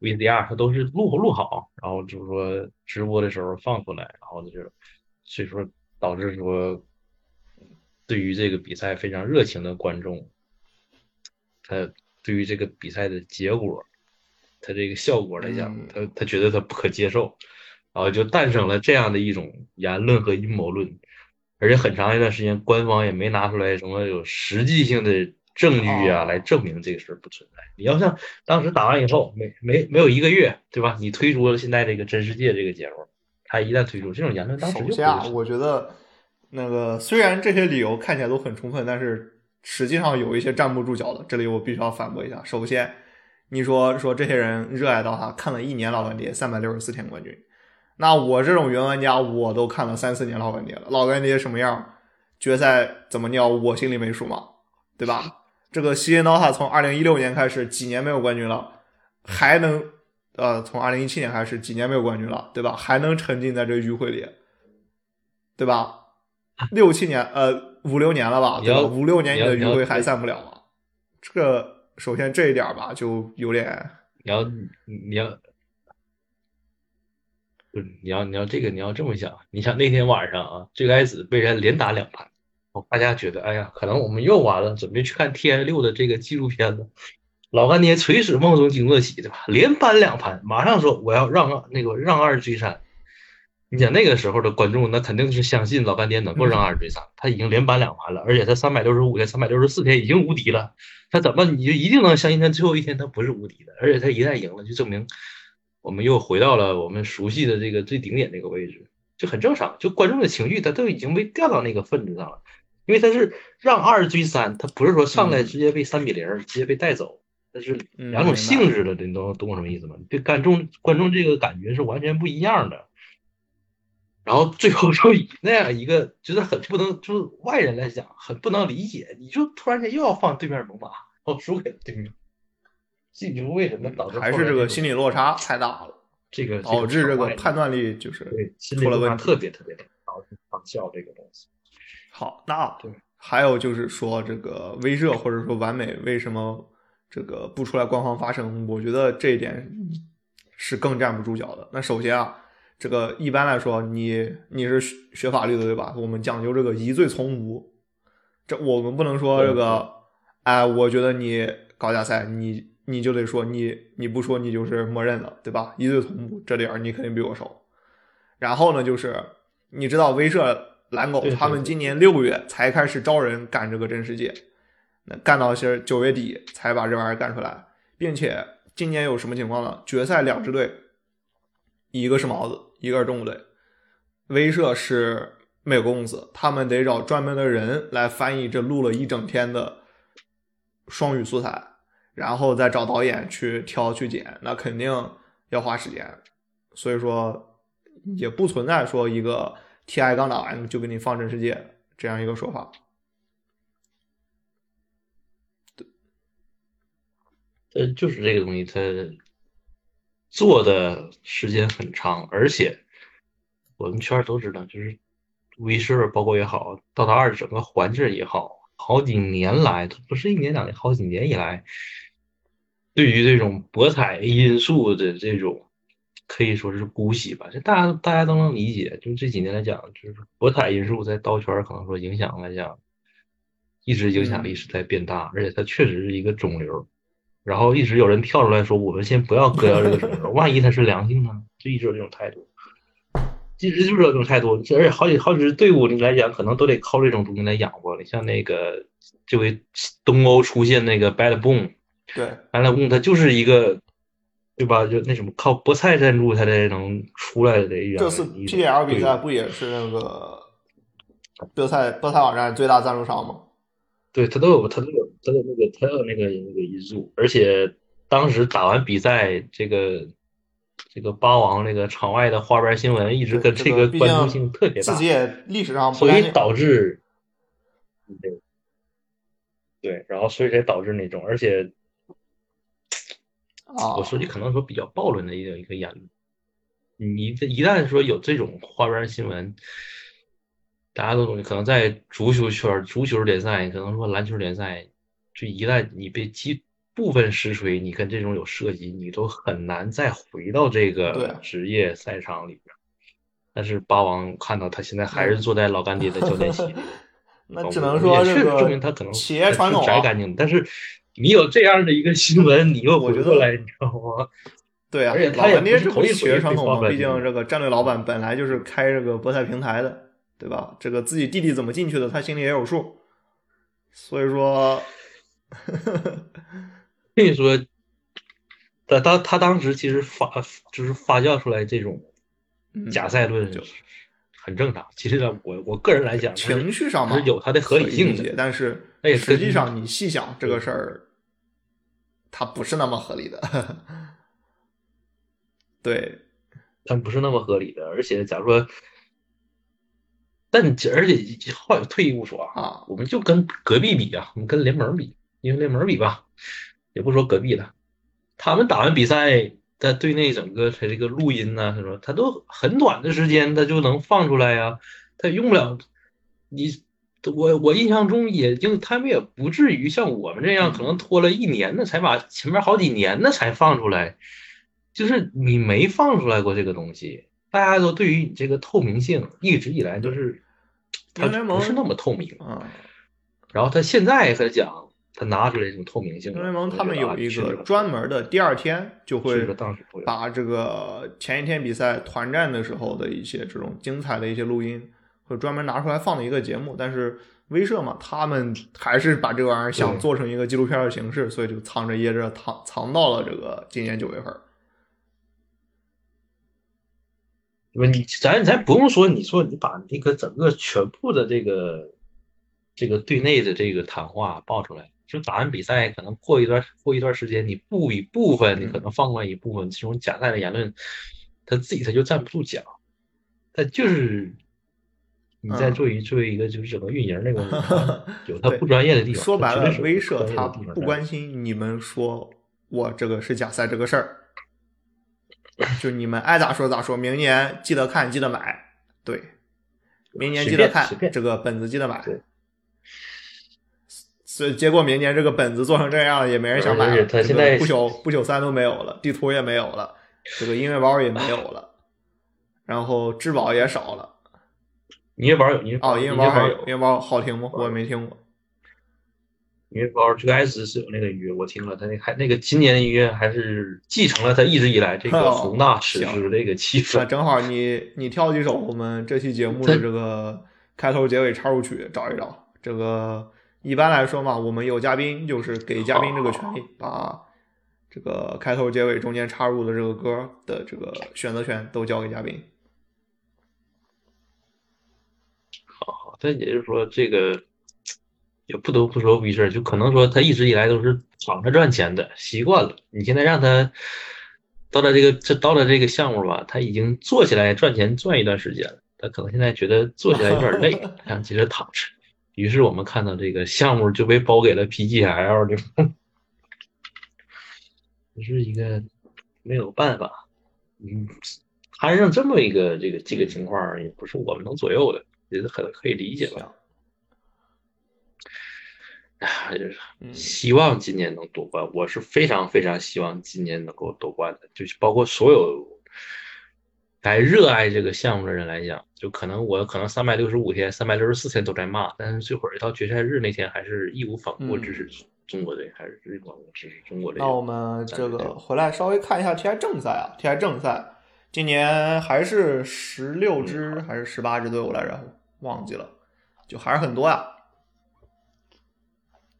VCR 它都是录录好，然后就是说直播的时候放出来，然后就是所以说导致说对于这个比赛非常热情的观众，他对于这个比赛的结果，他这个效果来讲，他他觉得他不可接受，然后就诞生了这样的一种言论和阴谋论。而且很长一段时间，官方也没拿出来什么有实际性的证据啊，来证明这个事儿不存在。你要像当时打完以后，没没没有一个月，对吧？你推出了现在这个真世界这个节目，他一旦推出这种言论，当时就下，我觉得那个虽然这些理由看起来都很充分，但是实际上有一些站不住脚的。这里我必须要反驳一下。首先，你说说这些人热爱到他看了一年老干爹三百六十四天冠军。那我这种原玩家，我都看了三四年老干爹了，老干爹什么样，决赛怎么尿，我心里没数吗？对吧？这个西恩刀塔从二零一六年开始几年没有冠军了，还能呃，从二零一七年开始几年没有冠军了，对吧？还能沉浸在这余晖里，对吧？六七年呃五六年了吧，对吧？五六年你的余晖还散不了吗？这个首先这一点吧，就有点你要你要，不是你要你要这个你要这么想，你想那天晚上啊，最开始被人连打两盘，哦大家觉得哎呀，可能我们又完了，准备去看 T I 六的这个纪录片了。老干爹垂死梦中惊坐起，对吧？连扳两盘，马上说我要让二那个让二追三。你想那个时候的观众，那肯定是相信老干爹能够让二追三，他已经连扳两盘了，而且他三百六十五天、三百六十四天已经无敌了。他怎么你就一定能相信他最后一天他不是无敌的？而且他一旦赢了，就证明我们又回到了我们熟悉的这个最顶点这个位置，就很正常。就观众的情绪他都已经被调到那个份子上了，因为他是让二追三，他不是说上来直接被三比零、直接被带走，那是嗯两种性质的，你懂懂我什么意思吗？对观众观众这个感觉是完全不一样的。然后最后就以那样一个，就是很不能，就是外人来讲很不能理解，你就突然间又要放对面猛犸，哦，输给了对面，这你说为什么导致还是这个心理落差太大了，这个导致这个判判断力就是出了问题。特别特别大，导致仿效这个东西。好，那对还有就是说这个威慑或者说完美为什么这个不出来官方发声？我觉得这一点是更站不住脚的。那首先啊，这个一般来说，你你是学学法律的对吧？我们讲究这个疑罪从无，这我们不能说这个，哎，我觉得你搞假赛，你你就得说你你不说你就是默认了，对吧？疑罪从无，这点儿你肯定比我熟。然后呢，就是你知道威慑蓝狗他们今年六月才开始招人干这个真世界，那干到是九月底才把这玩意儿干出来，并且今年有什么情况呢？决赛两支队，一个是毛子，一个是动物队，威慑是美国公司，他们得找专门的人来翻译这录了一整天的双语素材，然后再找导演去挑去剪，那肯定要花时间，所以说也不存在说一个 TI 刚打完就给你放真世界这样一个说法。呃，就是这个东西，它做的时间很长，而且我们圈儿都知道，就是威社包括也好，道塔二整个环境也好，好几年来，它不是一年两年，好几年以来，对于这种博彩因素的这种可以说是姑息吧，这大家大家都能理解。就这几年来讲，就是博彩因素在刀圈可能说影响来讲，一直影响力是在变大，而且它确实是一个肿瘤。然后一直有人跳出来说，我们先不要割掉这个肿瘤，万一它是良性呢？就一直有这种态度，一直就是有这种态度。而且好几好几支队伍你来讲，可能都得靠这种东西来养活了。像那个这回东欧出现那个 Bad Boom，对，Bad Boom 它就是一个，对吧？就那什么靠菠菜赞助它才能出来的一样这次 PDL 比赛不也是那个菠菜菠菜网站最大赞助商吗？对他都有，他都有，他的那个，他有那个那个因素，而且当时打完比赛，这个这个八王那个场外的花边新闻一直跟这个毕关注竟性特别大自，己也历史上不所以。导致，对，对，然后所以才导致那种，而且啊我说句可能说比较暴论的一个一个言论，你一一旦说有这种花边新闻，大家都懂，可能在足球圈、足球联赛，可能说篮球联赛，就一旦你被击部分实锤，你跟这种有涉及，你都很难再回到这个职业赛场里边。但是八王看到他现在还是坐在老干爹的教练席，那只能说证明他可能企业传统啊，是摘干净。但是你有这样的一个新闻，你又我觉得回过来，你知道吗？对啊，而且他也老干爹不是同一回这不企业传统嘛？毕竟这个战略老板本来就是开这个博彩平台的，对吧？这个自己弟弟怎么进去的，他心里也有数。所以说，跟你说，他当他当时其实发就是发酵出来这种嗯假赛论就很正常。其实呢，我我个人来讲，情绪上嘛是有它的合理性的。但是那也实际上你细想这个事儿，它不是那么合理的。对，但不是那么合理的。而且，假如说，但而且话有退一步说啊，啊，我们就跟隔壁比啊，我们跟联盟比，因为联盟比吧，也不说隔壁的，他们打完比赛，他对那整个他这个录音呐、什么，他都很短的时间他就能放出来呀、他也用不了你。我我印象中也就他们也不至于像我们这样，可能拖了一年呢才把前面好几年呢才放出来，就是你没放出来过这个东西，大家都对于你这个透明性一直以来都是，不是那么透明。啊，然后他现在他讲，他拿出来一种透明性英雄联盟他们有一个专门的，第二天就会把这个前一天比赛团战的时候的一些这种精彩的一些录音，会专门拿出来放的一个节目。但是威慑嘛，他们还是把这个玩意儿想做成一个纪录片的形式，所以就藏着掖着藏藏到了这个今年九月份。不，你咱咱不用说，你说你把那个整个全部的这个这个队内的这个谈话爆出来，就打完比赛，可能过一段过一段时间，你不一部分，你可能放过一部分这种假赛的言论，他自己他就站不住脚，他就是你在嗯作为作为一个就是整个运营那个 有他不专业的地方，说白了威慑他不关心你们说我这个是假赛这个事儿，就你们爱咋说咋说。明年记得看，记得买，对，明年记得看这个本子，记得买对。所以结果明年这个本子做成这样了，也没人想买他现在不朽不朽三都没有了，地图也没有了，这个音乐包也没有了，然后质保也少了。音乐包有音乐包，哦，音乐乐包还有有音乐包好听吗？我也没听过。音乐包最开始是有那个音乐，我听了，他那还那个今年的音乐还是继承了他一直以来这个哦宏大史行诗这个气氛。那正好你你挑几首我们这期节目的这个开头、结尾插入曲找一找。这个一般来说嘛，我们有嘉宾就是给嘉宾这个权利，把这个开头、结尾中间插入的这个歌的这个选择权都交给嘉宾。好好，但也就是说，这个也不得不说威事就可能说他一直以来都是躺着赚钱的，习惯了。你现在让他到了这个这到了这个项目吧，他已经做起来赚钱赚一段时间了，他可能现在觉得做起来有点累，想接着躺着。于是我们看到这个项目就被包给了 PGL，这这是一个没有办法，嗯，摊上这么一个这个这个情况，也不是我们能左右的，也是很可以理解吧。哎，就是嗯希望今年能夺冠，我是非常非常希望今年能够夺冠的，就是包括所有来热爱这个项目的人来讲，就可能我可能三百六十五天、三百六十四天都在骂，但是这会儿到决赛日那天，还是义无反顾嗯支持中国队，还是义无反顾支持中国队。那我们这个回来稍微看一下 TI 正赛啊，TI 正赛今年还是十六支还是十八支队伍来着？忘记了，就还是很多呀。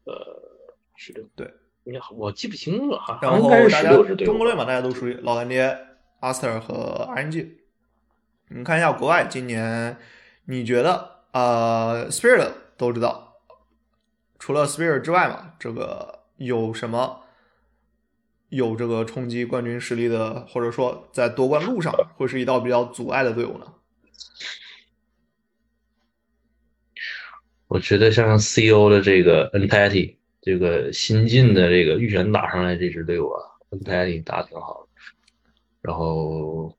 呃十六对，你好，我记不清了哈，然后大家中国队嘛，大家都属于老干爹、阿斯特和 RNG。你看一下国外今年，你觉得呃，Spirit 都知道，除了 Spirit 之外嘛，这个有什么有这个冲击冠军实力的，或者说在夺冠路上会是一道比较阻碍的队伍呢？我觉得像 CO 的这个 Entity，这个新进的这个预选打上来这支队伍啊，Entity 打的挺好的。然后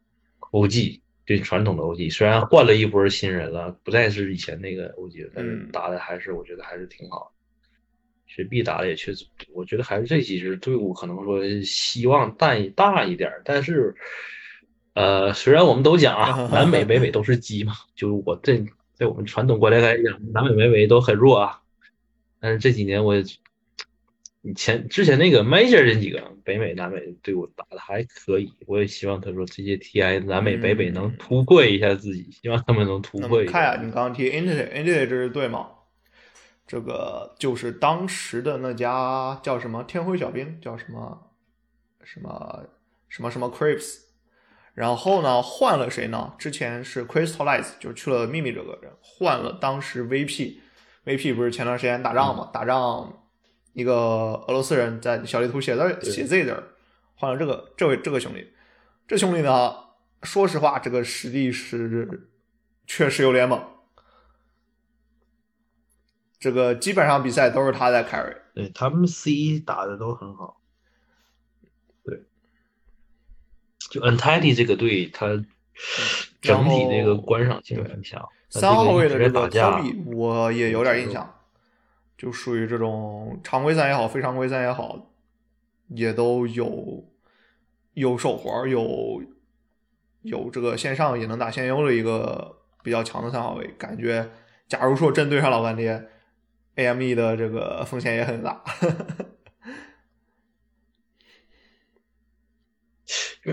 OG 这传统的 OG，虽然换了一波新人了，不再是以前那个 OG，但是嗯打的还是我觉得还是挺好的。雪碧打的也确实，我觉得还是这几支队伍可能说希望淡大一点儿，但是，呃，虽然我们都讲啊，南美、北美都是鸡嘛，就是我这在我们传统观念来讲，南美、北美都很弱啊。但是这几年我，以前之前那个 Major 这几个北美、南美队伍打的还可以，我也希望他说这些 TI 南美、北美能突破一下自己，希望他们能突那破一下。么看呀，你刚刚提 Entity，Entity 这支队吗，这个就是当时的那家叫什么？天辉小兵，叫什么？什么什么什么 Crips，然后呢换了谁呢？之前是 Crystallize，就去了秘密这个人，换了当时 VP，VP 不是前段时间打仗嘛，打仗一个俄罗斯人在小地图写字写 Z 字儿，换了这个这位这个兄弟，这兄弟呢，说实话，这个实力是确实有点猛。这个基本上比赛都是他在 carry，对他们 C 打的都很好。对，就 Entity 这个队，他整体这个观赏性很强。三号位的这个 Kobe 我也有点印象，就属于这种常规赛也好，非常规赛也好，也都有有手活，有有这个线上也能打线优的一个比较强的三号位。感觉假如说真对上老干爹，AME 的这个风险也很大。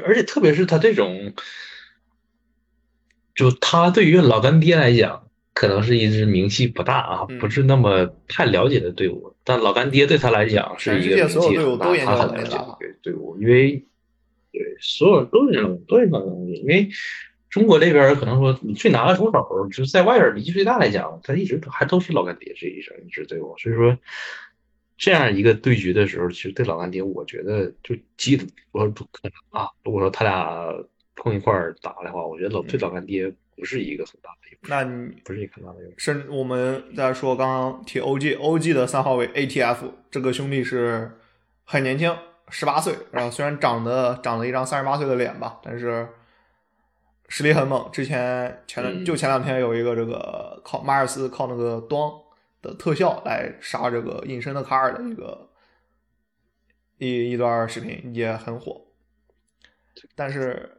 而且特别是他这种，就他对于老干爹来讲，可能是一支名气不大啊，不是那么太了解的队伍。但老干爹对他来讲是一个名气很大、他很了解的队伍，因为对所有人都是都是老干爹。因为中国这边可能说你最拿得出手，就是在外边名气最大来讲，他一直都还都是老干爹这一支一支队伍。所以说。这样一个对局的时候，其实对老干爹，我觉得就基，我说不可能啊。如果说他俩碰一块儿打的话，我觉得老对老干爹不是一个很大的。那你不是一个很大的优势。甚我们在说刚刚提 OG，OG 的三号位 ATF 这个兄弟是很年轻，十八岁，然后虽然长得长了一张三十八岁的脸吧，但是实力很猛。之前前两就前两天有一个这个靠马尔斯靠那个端。的特效来杀这个隐身的卡尔的一个一一段视频也很火，但是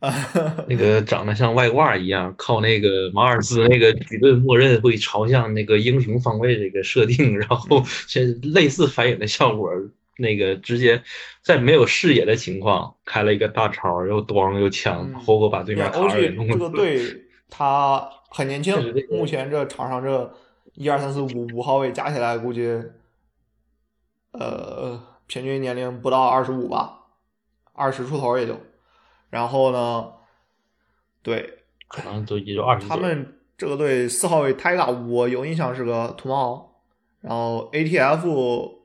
那个长得像外挂一样，靠那个马尔斯那个理论默认会朝向那个英雄方位这个设定，然后 现类似反影的效果，那个直接在没有视野的情况开了一个大招，又咣又枪，活活把对面卡尔给弄这个队他很年轻，目前这场上这。一二三四五五号位加起来估计，呃，平均年龄不到二十五吧，二十出头也就。然后呢，对，可能都也就二十。他们这个队四号位泰嘎，我有印象是个土猫。然后 ATF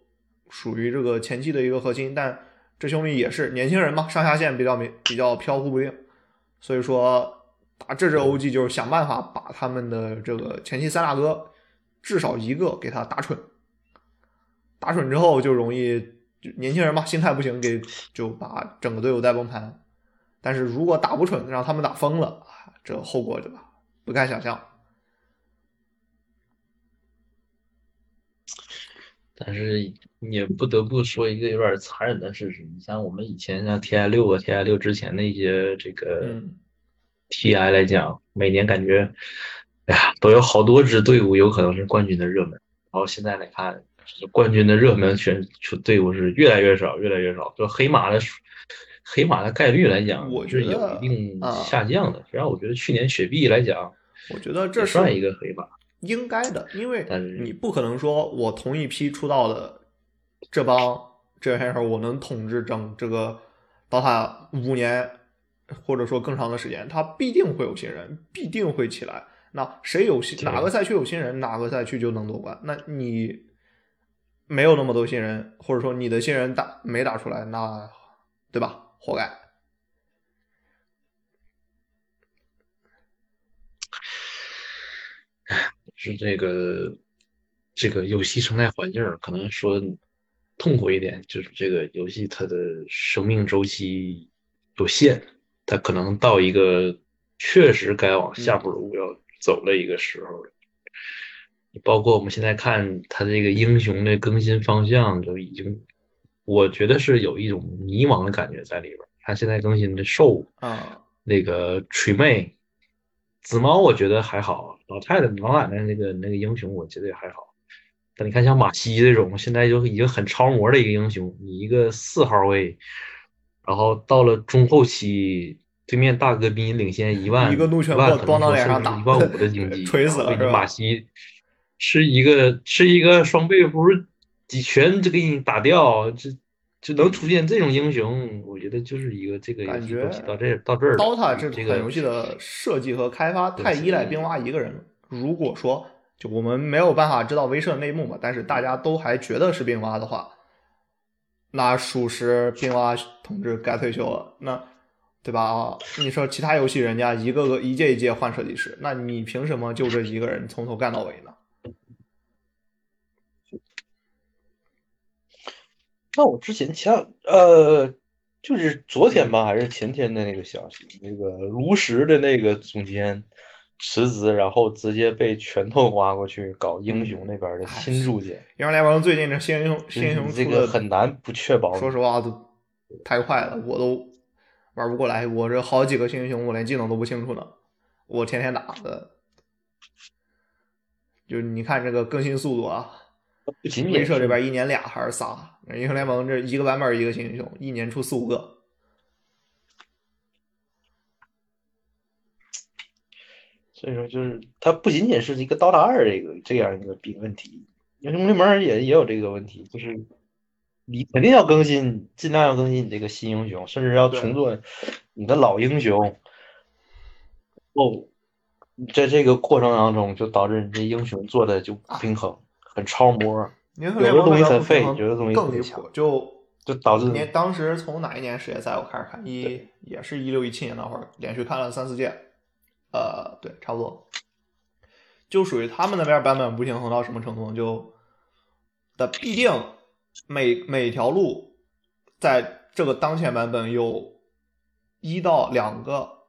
属于这个前期的一个核心，但这兄弟也是年轻人嘛，上下线比较比较飘忽不定。所以说打这支 OG 就是想办法把他们的这个前期三大哥。至少一个给他打蠢，打蠢之后就容易，就年轻人嘛，心态不行，给就把整个队伍带崩盘。但是如果打不准，让他们打疯了，这后果对吧？不敢想象。但是也不得不说一个有点残忍的事实，你像我们以前像 TI 六啊 TI 六之前的一些这个 TI 来讲，每年感觉。哎呀，都有好多支队伍有可能是冠军的热门，然后现在来看，冠军的热门选出队伍是越来越少，越来越少。就黑马的黑马的概率来讲，我觉得有一定下降的。实际上，我觉得去年雪碧来讲，我觉得这算一个黑马，应该的，因为你不可能说我同一批出道的这帮这些人，我能统治整这个 DOTA 五年或者说更长的时间，他必定会有新人，必定会起来。那谁有新哪个赛区有新人，哪个赛区就能夺冠。那你没有那么多新人，或者说你的新人打没打出来，那对吧？活该。是这个这个游戏生态环境，可能说痛苦一点，就是这个游戏它的生命周期有限，它可能到一个确实该往下坡路要。走的一个时候了，包括我们现在看它这个英雄的更新方向，都已经，我觉得是有一种迷茫的感觉在里边。他现在更新的兽啊，那个锤妹、紫猫，我觉得还好。老太太、老奶奶那个那个英雄，我觉得也还好。但你看像马西这种，现在就已经很超模的一个英雄，你一个四号位，然后到了中后期。对面大哥比你领先一万，一个怒拳波咣到脸上打，一万五的 经济，锤死了马西吃一个吃一个双倍符，几拳就给你打掉，这就能出现这种英雄，我觉得就是一个这个感觉到这到这儿。DOTA 这款游戏的设计和开发太依赖冰蛙一个人了。如果说就我们没有办法知道威慑内幕嘛，但是大家都还觉得是冰蛙的话，那属实冰蛙同志该退休了。那。对吧？啊，你说其他游戏人家一个个一届一届换设计师，那你凭什么就这一个人从头干到尾呢？那我之前前呃就是昨天吧，还是前天的那个消息，那个炉石的那个总监辞职，然后直接被拳头挖过去搞英雄那边的新组建。英雄联盟最近这新英雄新英雄这出的个很难不确保。说实话都太快了，我都玩不过来。我这好几个新英雄，我连技能都不清楚呢。我天天打的，就你看这个更新速度啊，不仅仅威社这边一年俩还是仨？英雄联盟这一个版本一个新英雄，一年出四五个。所以说，就是它不仅仅是一个《刀塔二》这个这样一个比问题，英雄联盟也也有这个问题，就是你肯定要更新，尽量要更新你这个新英雄，甚至要重做你的老英雄。哦，在这个过程当中，就导致你这英雄做的就不平衡，很超模，有的东西那边很废不平衡有的东西更离谱，就就导致你当时从哪一年世界赛我开始看，一也是一六一七年那会儿，连续看了三四届，呃，对，差不多，就属于他们那边版本不平衡到什么程度呢？就的必定每每条路在这个当前版本有一到两个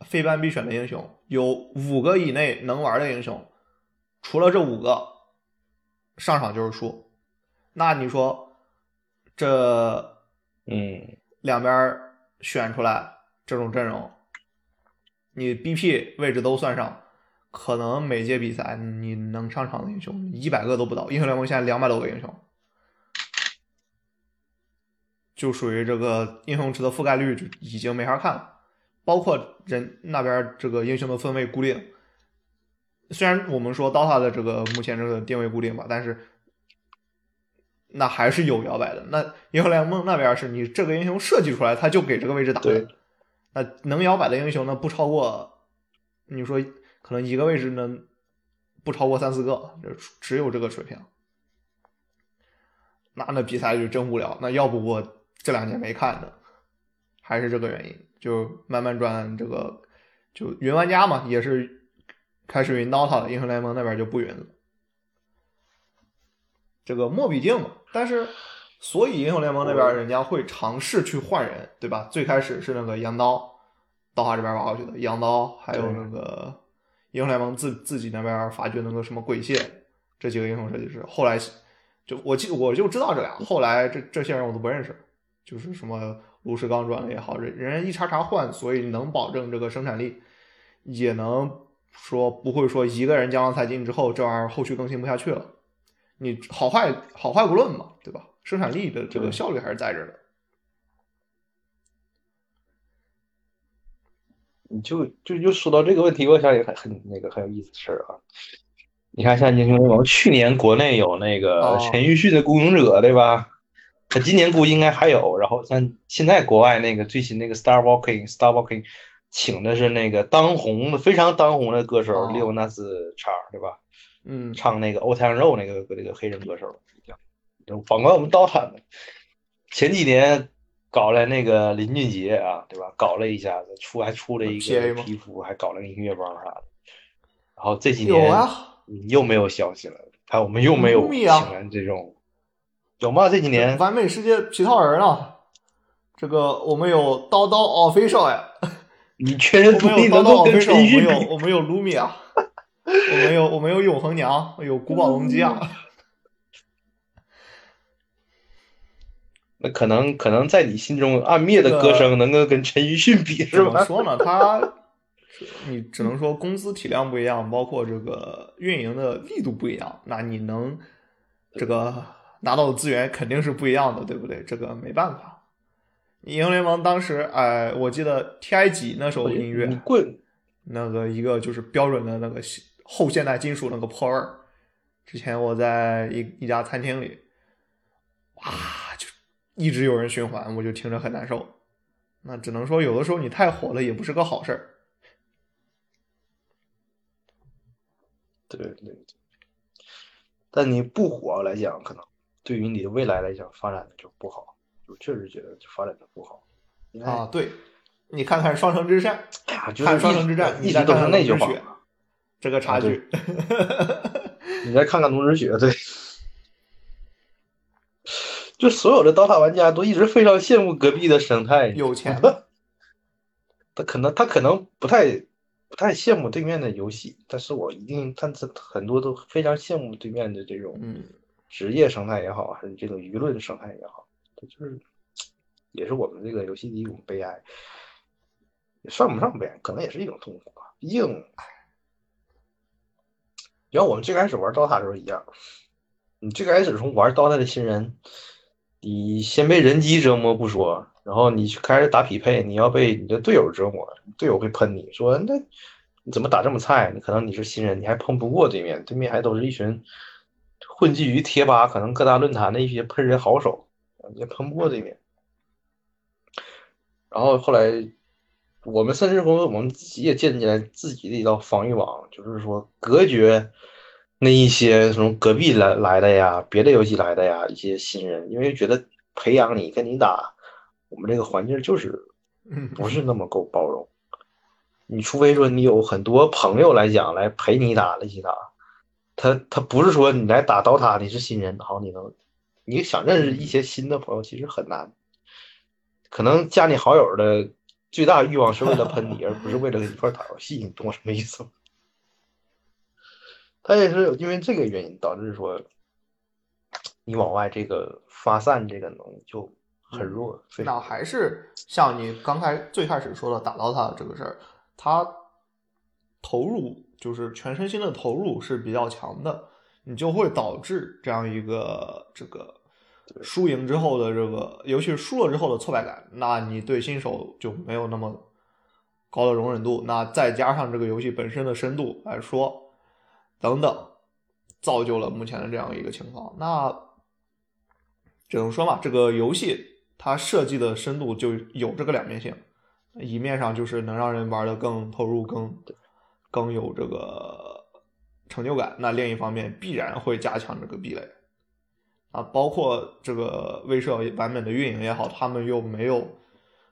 非班必选的英雄，有五个以内能玩的英雄，除了这五个，上场就是输。那你说这嗯，两边儿选出来这种阵容，你 BP 位置都算上，可能每届比赛你能上场的英雄一百个都不到。英雄联盟现在两百多个英雄，就属于这个英雄池的覆盖率就已经没法看了。包括人那边这个英雄的分位固定，虽然我们说 DOTA 的这个目前这个定位固定吧，但是那还是有摇摆的。那英雄联盟那边是你这个英雄设计出来，他就给这个位置打对的。那能摇摆的英雄呢，不超过，你说可能一个位置呢，不超过三四个，就只有这个水平。那那比赛就真无聊。那要不我这两年没看的，还是这个原因，就慢慢转这个，就云玩家嘛，也是开始云 DOTA 了，英雄联盟那边就不云了。这个莫比定嘛，但是所以英雄联盟那边人家会尝试去换人，对吧？最开始是那个羊刀，刀塔这边挖过去的羊刀，还有那个英雄联盟自自己那边发掘那个什么鬼蟹这几个英雄设计师，后来就我记我就知道这俩，后来这这些人我都不认识，就是什么炉石刚转的也好，人人一茬茬换，所以能保证这个生产力，也能说不会说一个人江郎才尽之后，这玩意儿后续更新不下去了。你好坏好坏不论嘛，对吧？生产力的这个效率还是在这儿的。你就就就说到这个问题，我想也很很那个很有意思的事儿啊。你看，像英雄联盟去年国内有那个哦陈奕迅的《孤勇者》，对吧？他今年估计应该还有。然后像现在国外那个最新那个 Star Walking Star Walking，请的是那个当红的非常当红的歌手哦利欧纳斯叉，对吧？嗯，唱那个《Old Town Road》那个那个黑人歌手，就反观我们刀塔呢，前几年搞了那个林俊杰啊，对吧？搞了一下子，出还出了一个皮肤，还搞了个音乐包啥的。然后这几有年啊，嗯又没有消息了，看我们又没有请来这种，有吗？这几年完美世界皮套人啊，这个我们有刀刀 official 呀，你确认我独立能够我？们有我们有卢米啊，我们有我们有永恒娘，有古堡龙姬啊，那可能可能在你心中暗灭的歌声能够跟陈奕迅比是怎么？说呢？他你只能说公司体量不一样，包括这个运营的力度不一样，那你能这个拿到的资源肯定是不一样的，对不对？这个没办法。英雄联盟当时，哎，我记得 TI 几那首音乐，那个一个就是标准的那个后现代金属那个破味儿。之前我在一一家餐厅里，哇，就一直有人循环，我就听着很难受。那只能说有的时候你太火了也不是个好事儿。对对对，但你不火来讲，可能对于你的未来来讲，发展的就不好。我确实觉得就发展的不好。啊，对，你看看《双城之战就看《是双城之战》，一直都是那句话这个差啊距。你再看看《龙之雪》，对，就所有的 DOTA 玩家都一直非常羡慕隔壁的生态，有钱。他可能他可能不太不太羡慕对面的游戏，但是我一定，但是很多都非常羡慕对面的这种职业生态也好，还是这种舆论生态也好，就是也是我们这个游戏的一种悲哀，也算不上悲哀，可能也是一种痛苦吧。毕竟，像我们最开始玩 DOTA 时候一样，你最开始从玩 DOTA 的新人。你先被人机折磨不说，然后你去开始打匹配，你要被你的队友折磨，队友会喷你说那你怎么打这么菜？你可能你是新人，你还碰不过对面，对面还都是一群混迹于贴吧、可能各大论坛的一些喷人好手，也喷不过对面。然后后来我们甚至说我们自己也建起来自己的一道防御网，就是说隔绝。那一些从隔壁来来的呀，别的游戏来的呀，一些新人，因为觉得培养你跟你打，我们这个环境就是不是那么够包容。你除非说你有很多朋友来讲来陪你打一起打，他他不是说你来打刀塔你是新人，好你能你想认识一些新的朋友其实很难，可能加你好友的最大欲望是为了喷你，而不是为了一块打游戏，你懂我什么意思吗？他也是因为这个原因导致说，你往外这个发散这个能力就很弱。那还是像你刚开最开始说的打到他这个事儿，他投入就是全身心的投入是比较强的，你就会导致这样一个这个输赢之后的这个，尤其是输了之后的挫败感，那你对新手就没有那么高的容忍度。那再加上这个游戏本身的深度来说。等等，造就了目前的这样一个情况。那只能说嘛，这个游戏它设计的深度就有这个两面性，一面上就是能让人玩的更投入、更更有这个成就感。那另一方面必然会加强这个壁垒啊，包括这个威慑版本的运营也好，他们又没有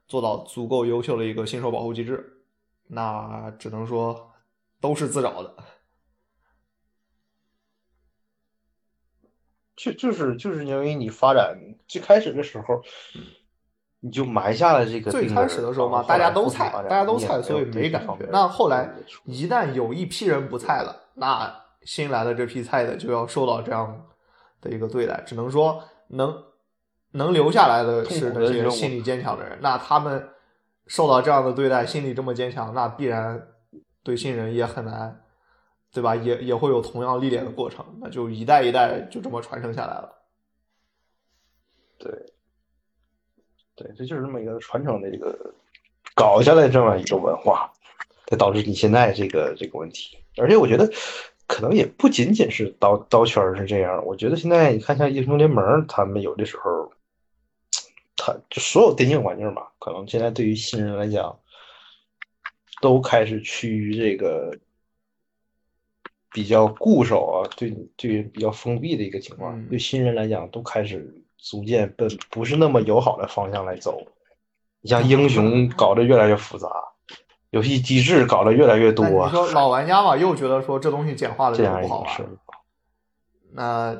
做到足够优秀的一个新手保护机制，那只能说都是自找的。就就是就是因为你发展最开始的时候，你就埋下了这个。最开始的时候嘛，大家都菜，大家都菜，所以没感觉。那后来一旦有一批人不菜了，那新来的这批菜的就要受到这样的一个对待。只能说能能留下来的是那些心理坚强的人。那他们受到这样的对待，心理这么坚强，那必然对新人也很难。对吧？也也会有同样历练的过程，那就一代一代就这么传承下来了。对，对，这就是这么一个传承的一个搞下来这么一个文化，才导致你现在这个这个问题。而且我觉得，可能也不仅仅是刀刀圈是这样。我觉得现在你看，像英雄联盟，他们有的时候，他就所有电竞环境吧，可能现在对于新人来讲，都开始趋于这个。比较固守啊，对对比较封闭的一个情况，对新人来讲都开始逐渐奔不是那么友好的方向来走。你像英雄搞得越来越复杂，游戏机制搞得越来越多。你说老玩家嘛，又觉得说这东西简化了就不好玩。那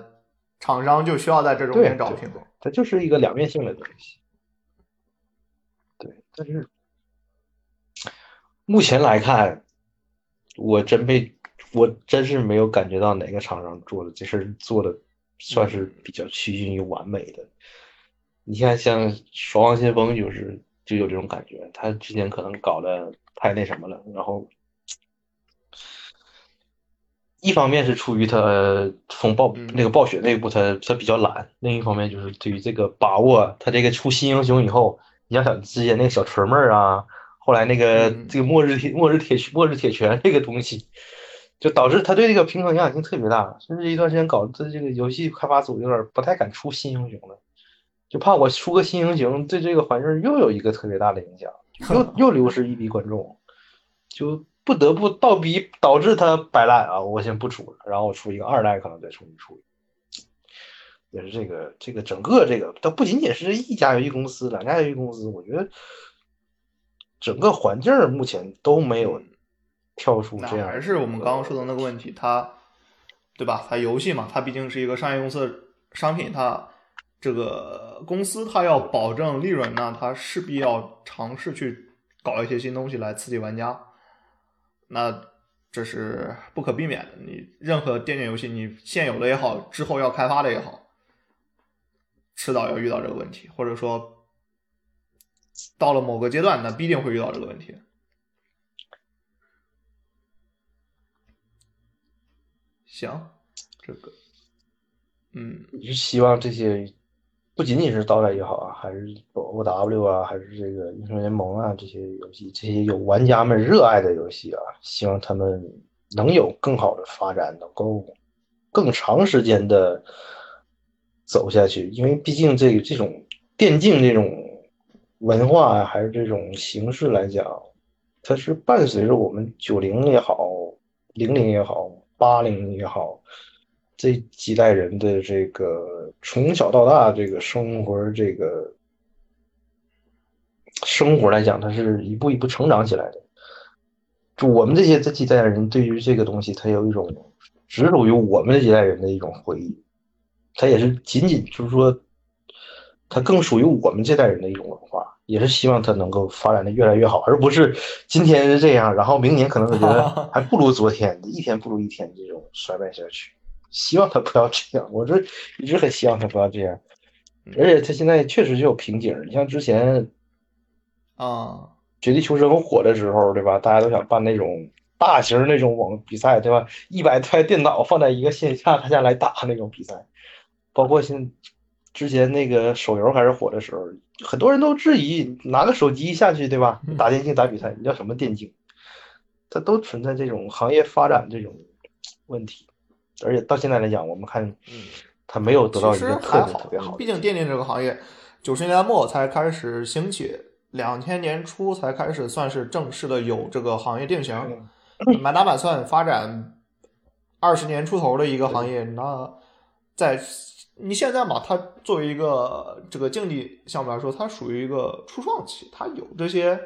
厂商就需要在这中间找平衡。它就是一个两面性的东西。对，但是目前来看，我真被。我真是没有感觉到哪个厂商做的这事儿做的算是比较趋近于完美的。你看，像《守望先锋》就是就有这种感觉，他之前可能搞的太那什么了。然后，一方面是出于他从暴那个暴雪内部他他比较懒，另一方面就是对于这个把握，他这个出新英雄以后，你像想之前那个小锤妹儿啊，后来那个这个末日铁末日铁末日铁拳这个东西。就导致他对这个平衡影响性特别大，甚至一段时间搞这这个游戏开发组有点不太敢出新英雄了，就怕我出个新英雄对这个环境又有一个特别大的影响，又又流失一批观众，就不得不倒逼导致他摆烂啊，我先不出了，然后我出一个二代可能再重新出，也是这个这个整个这个，它不仅仅是一家游戏公司两家游戏公司，我觉得整个环境目前都没有。跳出这样还是我们刚刚说的那个问题，它，对吧？它游戏嘛，它毕竟是一个商业公司的商品，它这个公司它要保证利润，那它势必要尝试去搞一些新东西来刺激玩家。那这是不可避免的。你任何电竞游戏，你现有的也好，之后要开发的也好，迟早要遇到这个问题，或者说到了某个阶段，那必定会遇到这个问题。行，这个，嗯，你是希望这些不仅仅是刀塔也好啊，还是 O W 啊，还是这个英雄联盟啊这些游戏，这些有玩家们热爱的游戏啊，希望他们能有更好的发展，能够更长时间的走下去。因为毕竟这这种电竞这种文化啊，还是这种形式来讲，它是伴随着我们九零也好，零零也好。八零也好，这几代人的这个从小到大这个生活，这个生活来讲，它是一步一步成长起来的。就我们这些这几代人，对于这个东西，它有一种只属于我们这几代人的一种回忆，它也是仅仅就是说，它更属于我们这代人的一种文化。也是希望它能够发展的越来越好，而不是今天是这样，然后明年可能觉得 还不如昨天，一天不如一天这种衰败下去。希望他不要这样，我这一直很希望他不要这样。而且他现在确实就有瓶颈，你像之前啊，《绝地求生》火的时候，对吧？大家都想办那种大型那种网比赛，对吧？一百台电脑放在一个线下，大家来打那种比赛，包括现。之前那个手游开始火的时候，很多人都质疑拿个手机下去，对吧？打电竞打比赛，你叫什么电竞？它都存在这种行业发展这种问题，而且到现在来讲，我们看，它没有得到一个特别特别好。毕竟电竞这个行业，九十年代末才开始兴起，两千年初才开始算是正式的有这个行业定型。满打满算发展二十年出头的一个行业，那在。你现在嘛，它作为一个这个竞技项目来说，它属于一个初创期，它有这些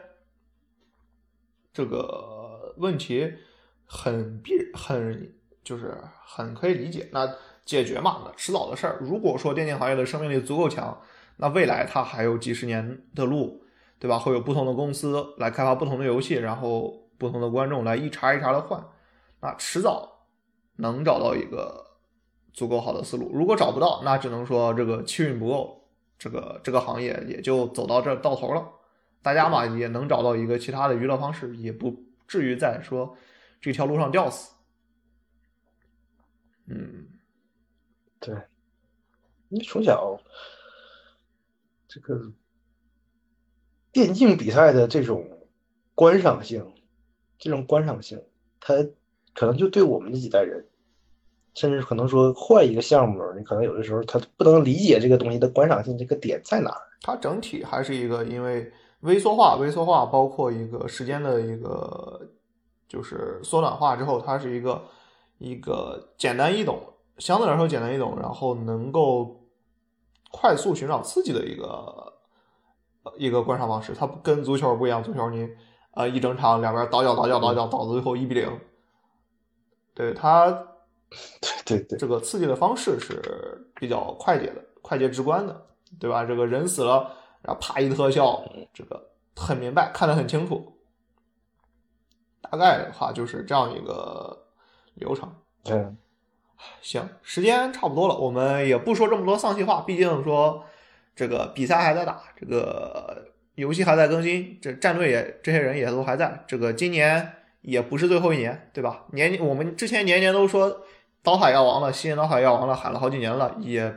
这个问题，很必很就是很可以理解。那解决嘛，那迟早的事儿。如果说电竞行业的生命力足够强，那未来它还有几十年的路，对吧？会有不同的公司来开发不同的游戏，然后不同的观众来一茬一茬的换，那迟早能找到一个。足够好的思路，如果找不到，那只能说这个气运不够，这个这个行业也就走到这到头了。大家嘛也能找到一个其他的娱乐方式，也不至于在说这条路上吊死。嗯，对，你从小这个电竞比赛的这种观赏性，这种观赏性，它可能就对我们这几代人。甚至可能说换一个项目，你可能有的时候他不能理解这个东西的观赏性，这个点在哪儿？它整体还是一个因为微缩化，微缩化包括一个时间的一个就是缩短化之后，它是一个一个简单易懂，相对来说简单易懂，然后能够快速寻找刺激的一个一个观赏方式。它跟足球不一样，足球你呃一整场两边倒脚倒脚倒脚倒到最后一比零，对它。对对对，这个刺激的方式是比较快捷的、快捷直观的，对吧？这个人死了，然后啪一特效，这个很明白，看得很清楚。大概的话就是这样一个流程。嗯，行，时间差不多了，我们也不说这么多丧气话，毕竟说这个比赛还在打，这个游戏还在更新，这战队也这些人也都还在，这个今年也不是最后一年，对吧？年我们之前年年都说。刀塔要亡了，新人刀塔要亡了，喊了好几年了，也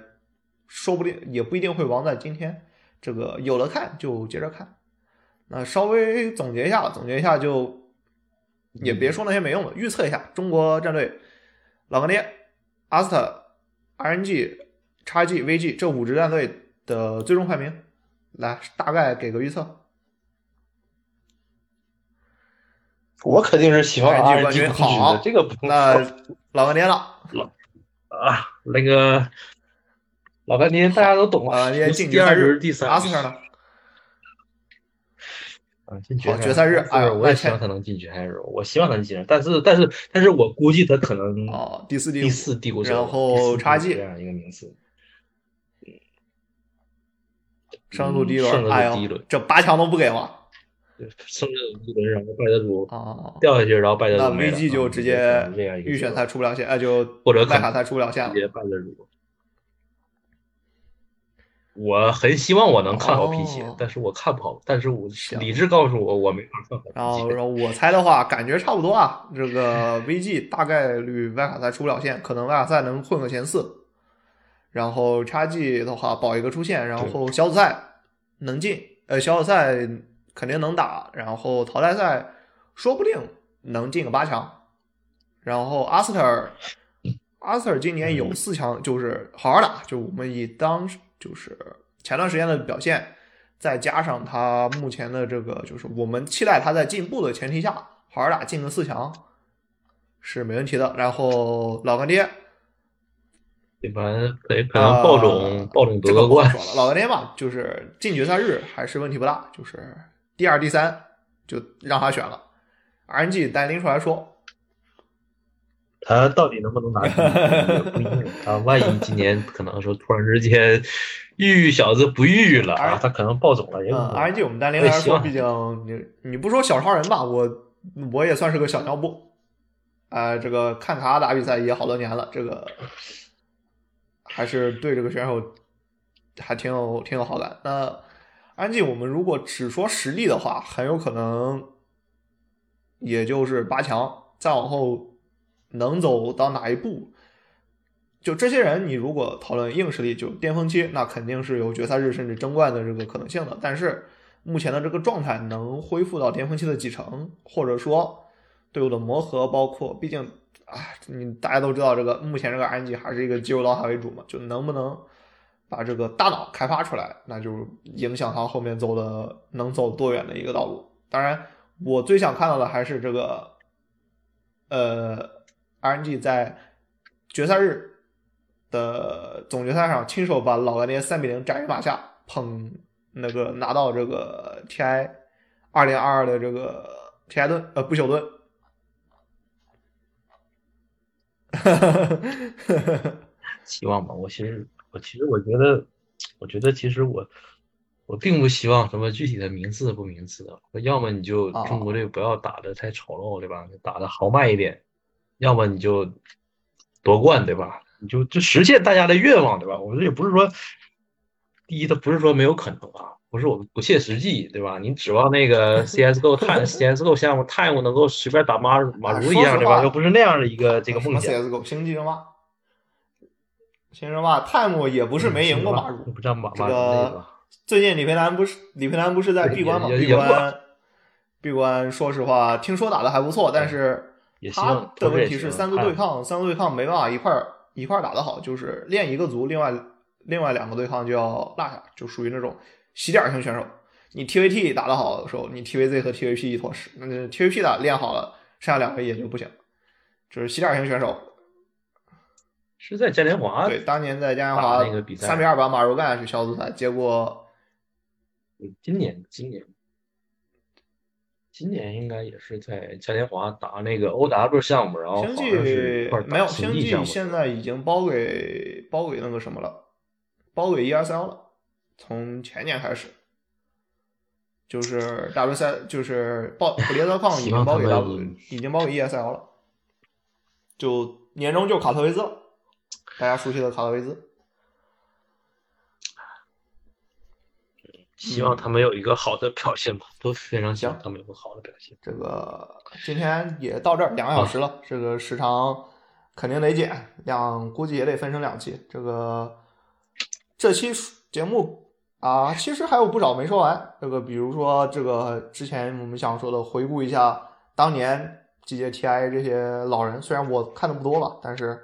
说不定也不一定会亡在今天。这个有的看就接着看。那稍微总结一下，总结一下就也别说那些没用的，预测一下中国战队老干爹、阿斯特、RNG、叉 G、VG 这五支战队的最终排名，来大概给个预测。我肯定是喜欢 RNG 好，这个那老干爹了。老啊，那个老干爹大家都懂啊，第二就是第三，阿斯特呢？啊，进决赛日，哎，我也希望他能进决赛日，我希望他能进，但是但是但是我估计他可能哦第四第四第五，然后差距这样一个名次。胜利组第一轮，第一轮，这八强都不给吗？对胜利组第一轮，然后败者组啊，掉下去，然后败者那组没了 VG 就啊直接预选赛出不了线，哎，就或者可外卡赛出不了线了直。接败者组。我很希望我能看好皮鞋，哦但是我看不好，但是我行理智告诉我我没法看好。然后我猜的话，感觉差不多啊。这个 VG 大概率外卡赛出不了线，可能外卡赛能混个前四。然后 XG 的话保一个出线，然后小组赛能进，呃，小组赛肯定能打，然后淘汰赛说不定能进个八强。然后阿斯特尔，阿斯特尔今年有四强，就是好好打，就我们以当就是前段时间的表现，再加上他目前的这个，就是我们期待他在进步的前提下，好好打进个四强是没问题的。然后老干爹，一般可可能爆种、呃爆种这个夺个冠，不好说了，老干爹嘛，就是进决赛日还是问题不大，就是第二、第三就让他选了。RNG 单拎出来说，他到底能不能拿第一也不一定。他万一今年可能说突然之间郁小子不郁了啊，他可能暴走了，也。，RNG 我们单拎来说，毕竟你你不说小超人吧，我我也算是个小尿布。啊、这个看他打比赛也好多年了，这个还是对这个选手还挺有挺有好感。那安静，我们如果只说实力的话，很有可能也就是八强，再往后能走到哪一步？就这些人，你如果讨论硬实力，就巅峰期，那肯定是有决赛日甚至争冠的这个可能性的。但是目前的这个状态能恢复到巅峰期的几成，或者说队伍的磨合，包括毕竟啊，你大家都知道，这个目前这个 RNG 还是一个肌肉刀塔为主嘛，就能不能把这个大脑开发出来，那就影响他后面走的能走多远的一个道路。当然，我最想看到的还是这个呃 RNG 在决赛日的总决赛上亲手把老干爹三比零斩于马下，捧那个拿到这个 TI 二零二二的这个 TI 盾呃不朽盾。希望吧。我其实我其实我觉得，我觉得其实我我并不希望什么具体的名次不名次的，要么你就啊中国队不要打的太丑陋，对吧？打的豪迈一点，要么你就夺冠，对吧？你就就实现大家的愿望，对吧？我这也不是说，第一，它不是说没有可能啊，不是我不切实际，对吧？你指望那个 CSGO 探 CSGO 项目 Time 能够随便打马马如一样，对吧？又不是那样的一个这个梦想。CSGO 星际争霸，星际争霸 Time 也不是没赢过马又如，不叫马这马如那个个。最近李培南不是李培南不是在闭关吗？闭关闭关，说实话，听说打的还不错，但是他也希望的问题是三个对抗，三个对抗没办法一块儿一块儿打得好，就是练一个族，另外另外两个对抗就要落下，就属于那种洗点型选手。你 TVT 打得好的时候，你 TVZ 和 TVP 一坨屎，那就 TVP 打练好了，剩下两个也就不行，就是洗点型选手。是在嘉年华对，当年在嘉年华那个比赛三比二把马如干下去小组赛，结果今年今年今年应该也是在嘉年华打那个 OW 项目，然后好星际没有，星星际现在已经包给包给那个什么了，包给 ESL 了，从前年开始，就是 W 赛就是包普列德矿已经包给他 W 已经包给 ESL 了，就年终就卡特维兹了，大家熟悉的卡特维兹。希望他们有一个好的表现吧，都非常希望他们有个好的表现。这个今天也到这儿两个小时了，这个时长肯定得减，两估计也得分成两期。这个这期节目啊，其实还有不少没说完。这个比如说这个之前我们想说的，回顾一下当年季节 TI 这些老人，虽然我看的不多吧，但是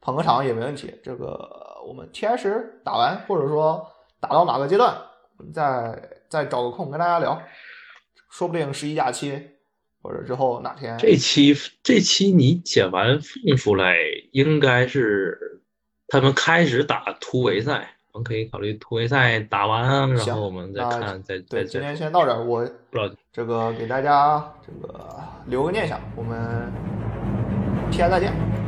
捧个场也没问题。这个我们 TI 十打完，或者说打到哪个阶段，再再找个空跟大家聊。说不定十一假期或者之后哪天这期这期你剪完放出来，应该是他们开始打突围赛，我们可以考虑突围赛打完，然后我们再看，再对，再再今天先到这儿，我这个给大家这个留个念想，我们 TI 再见。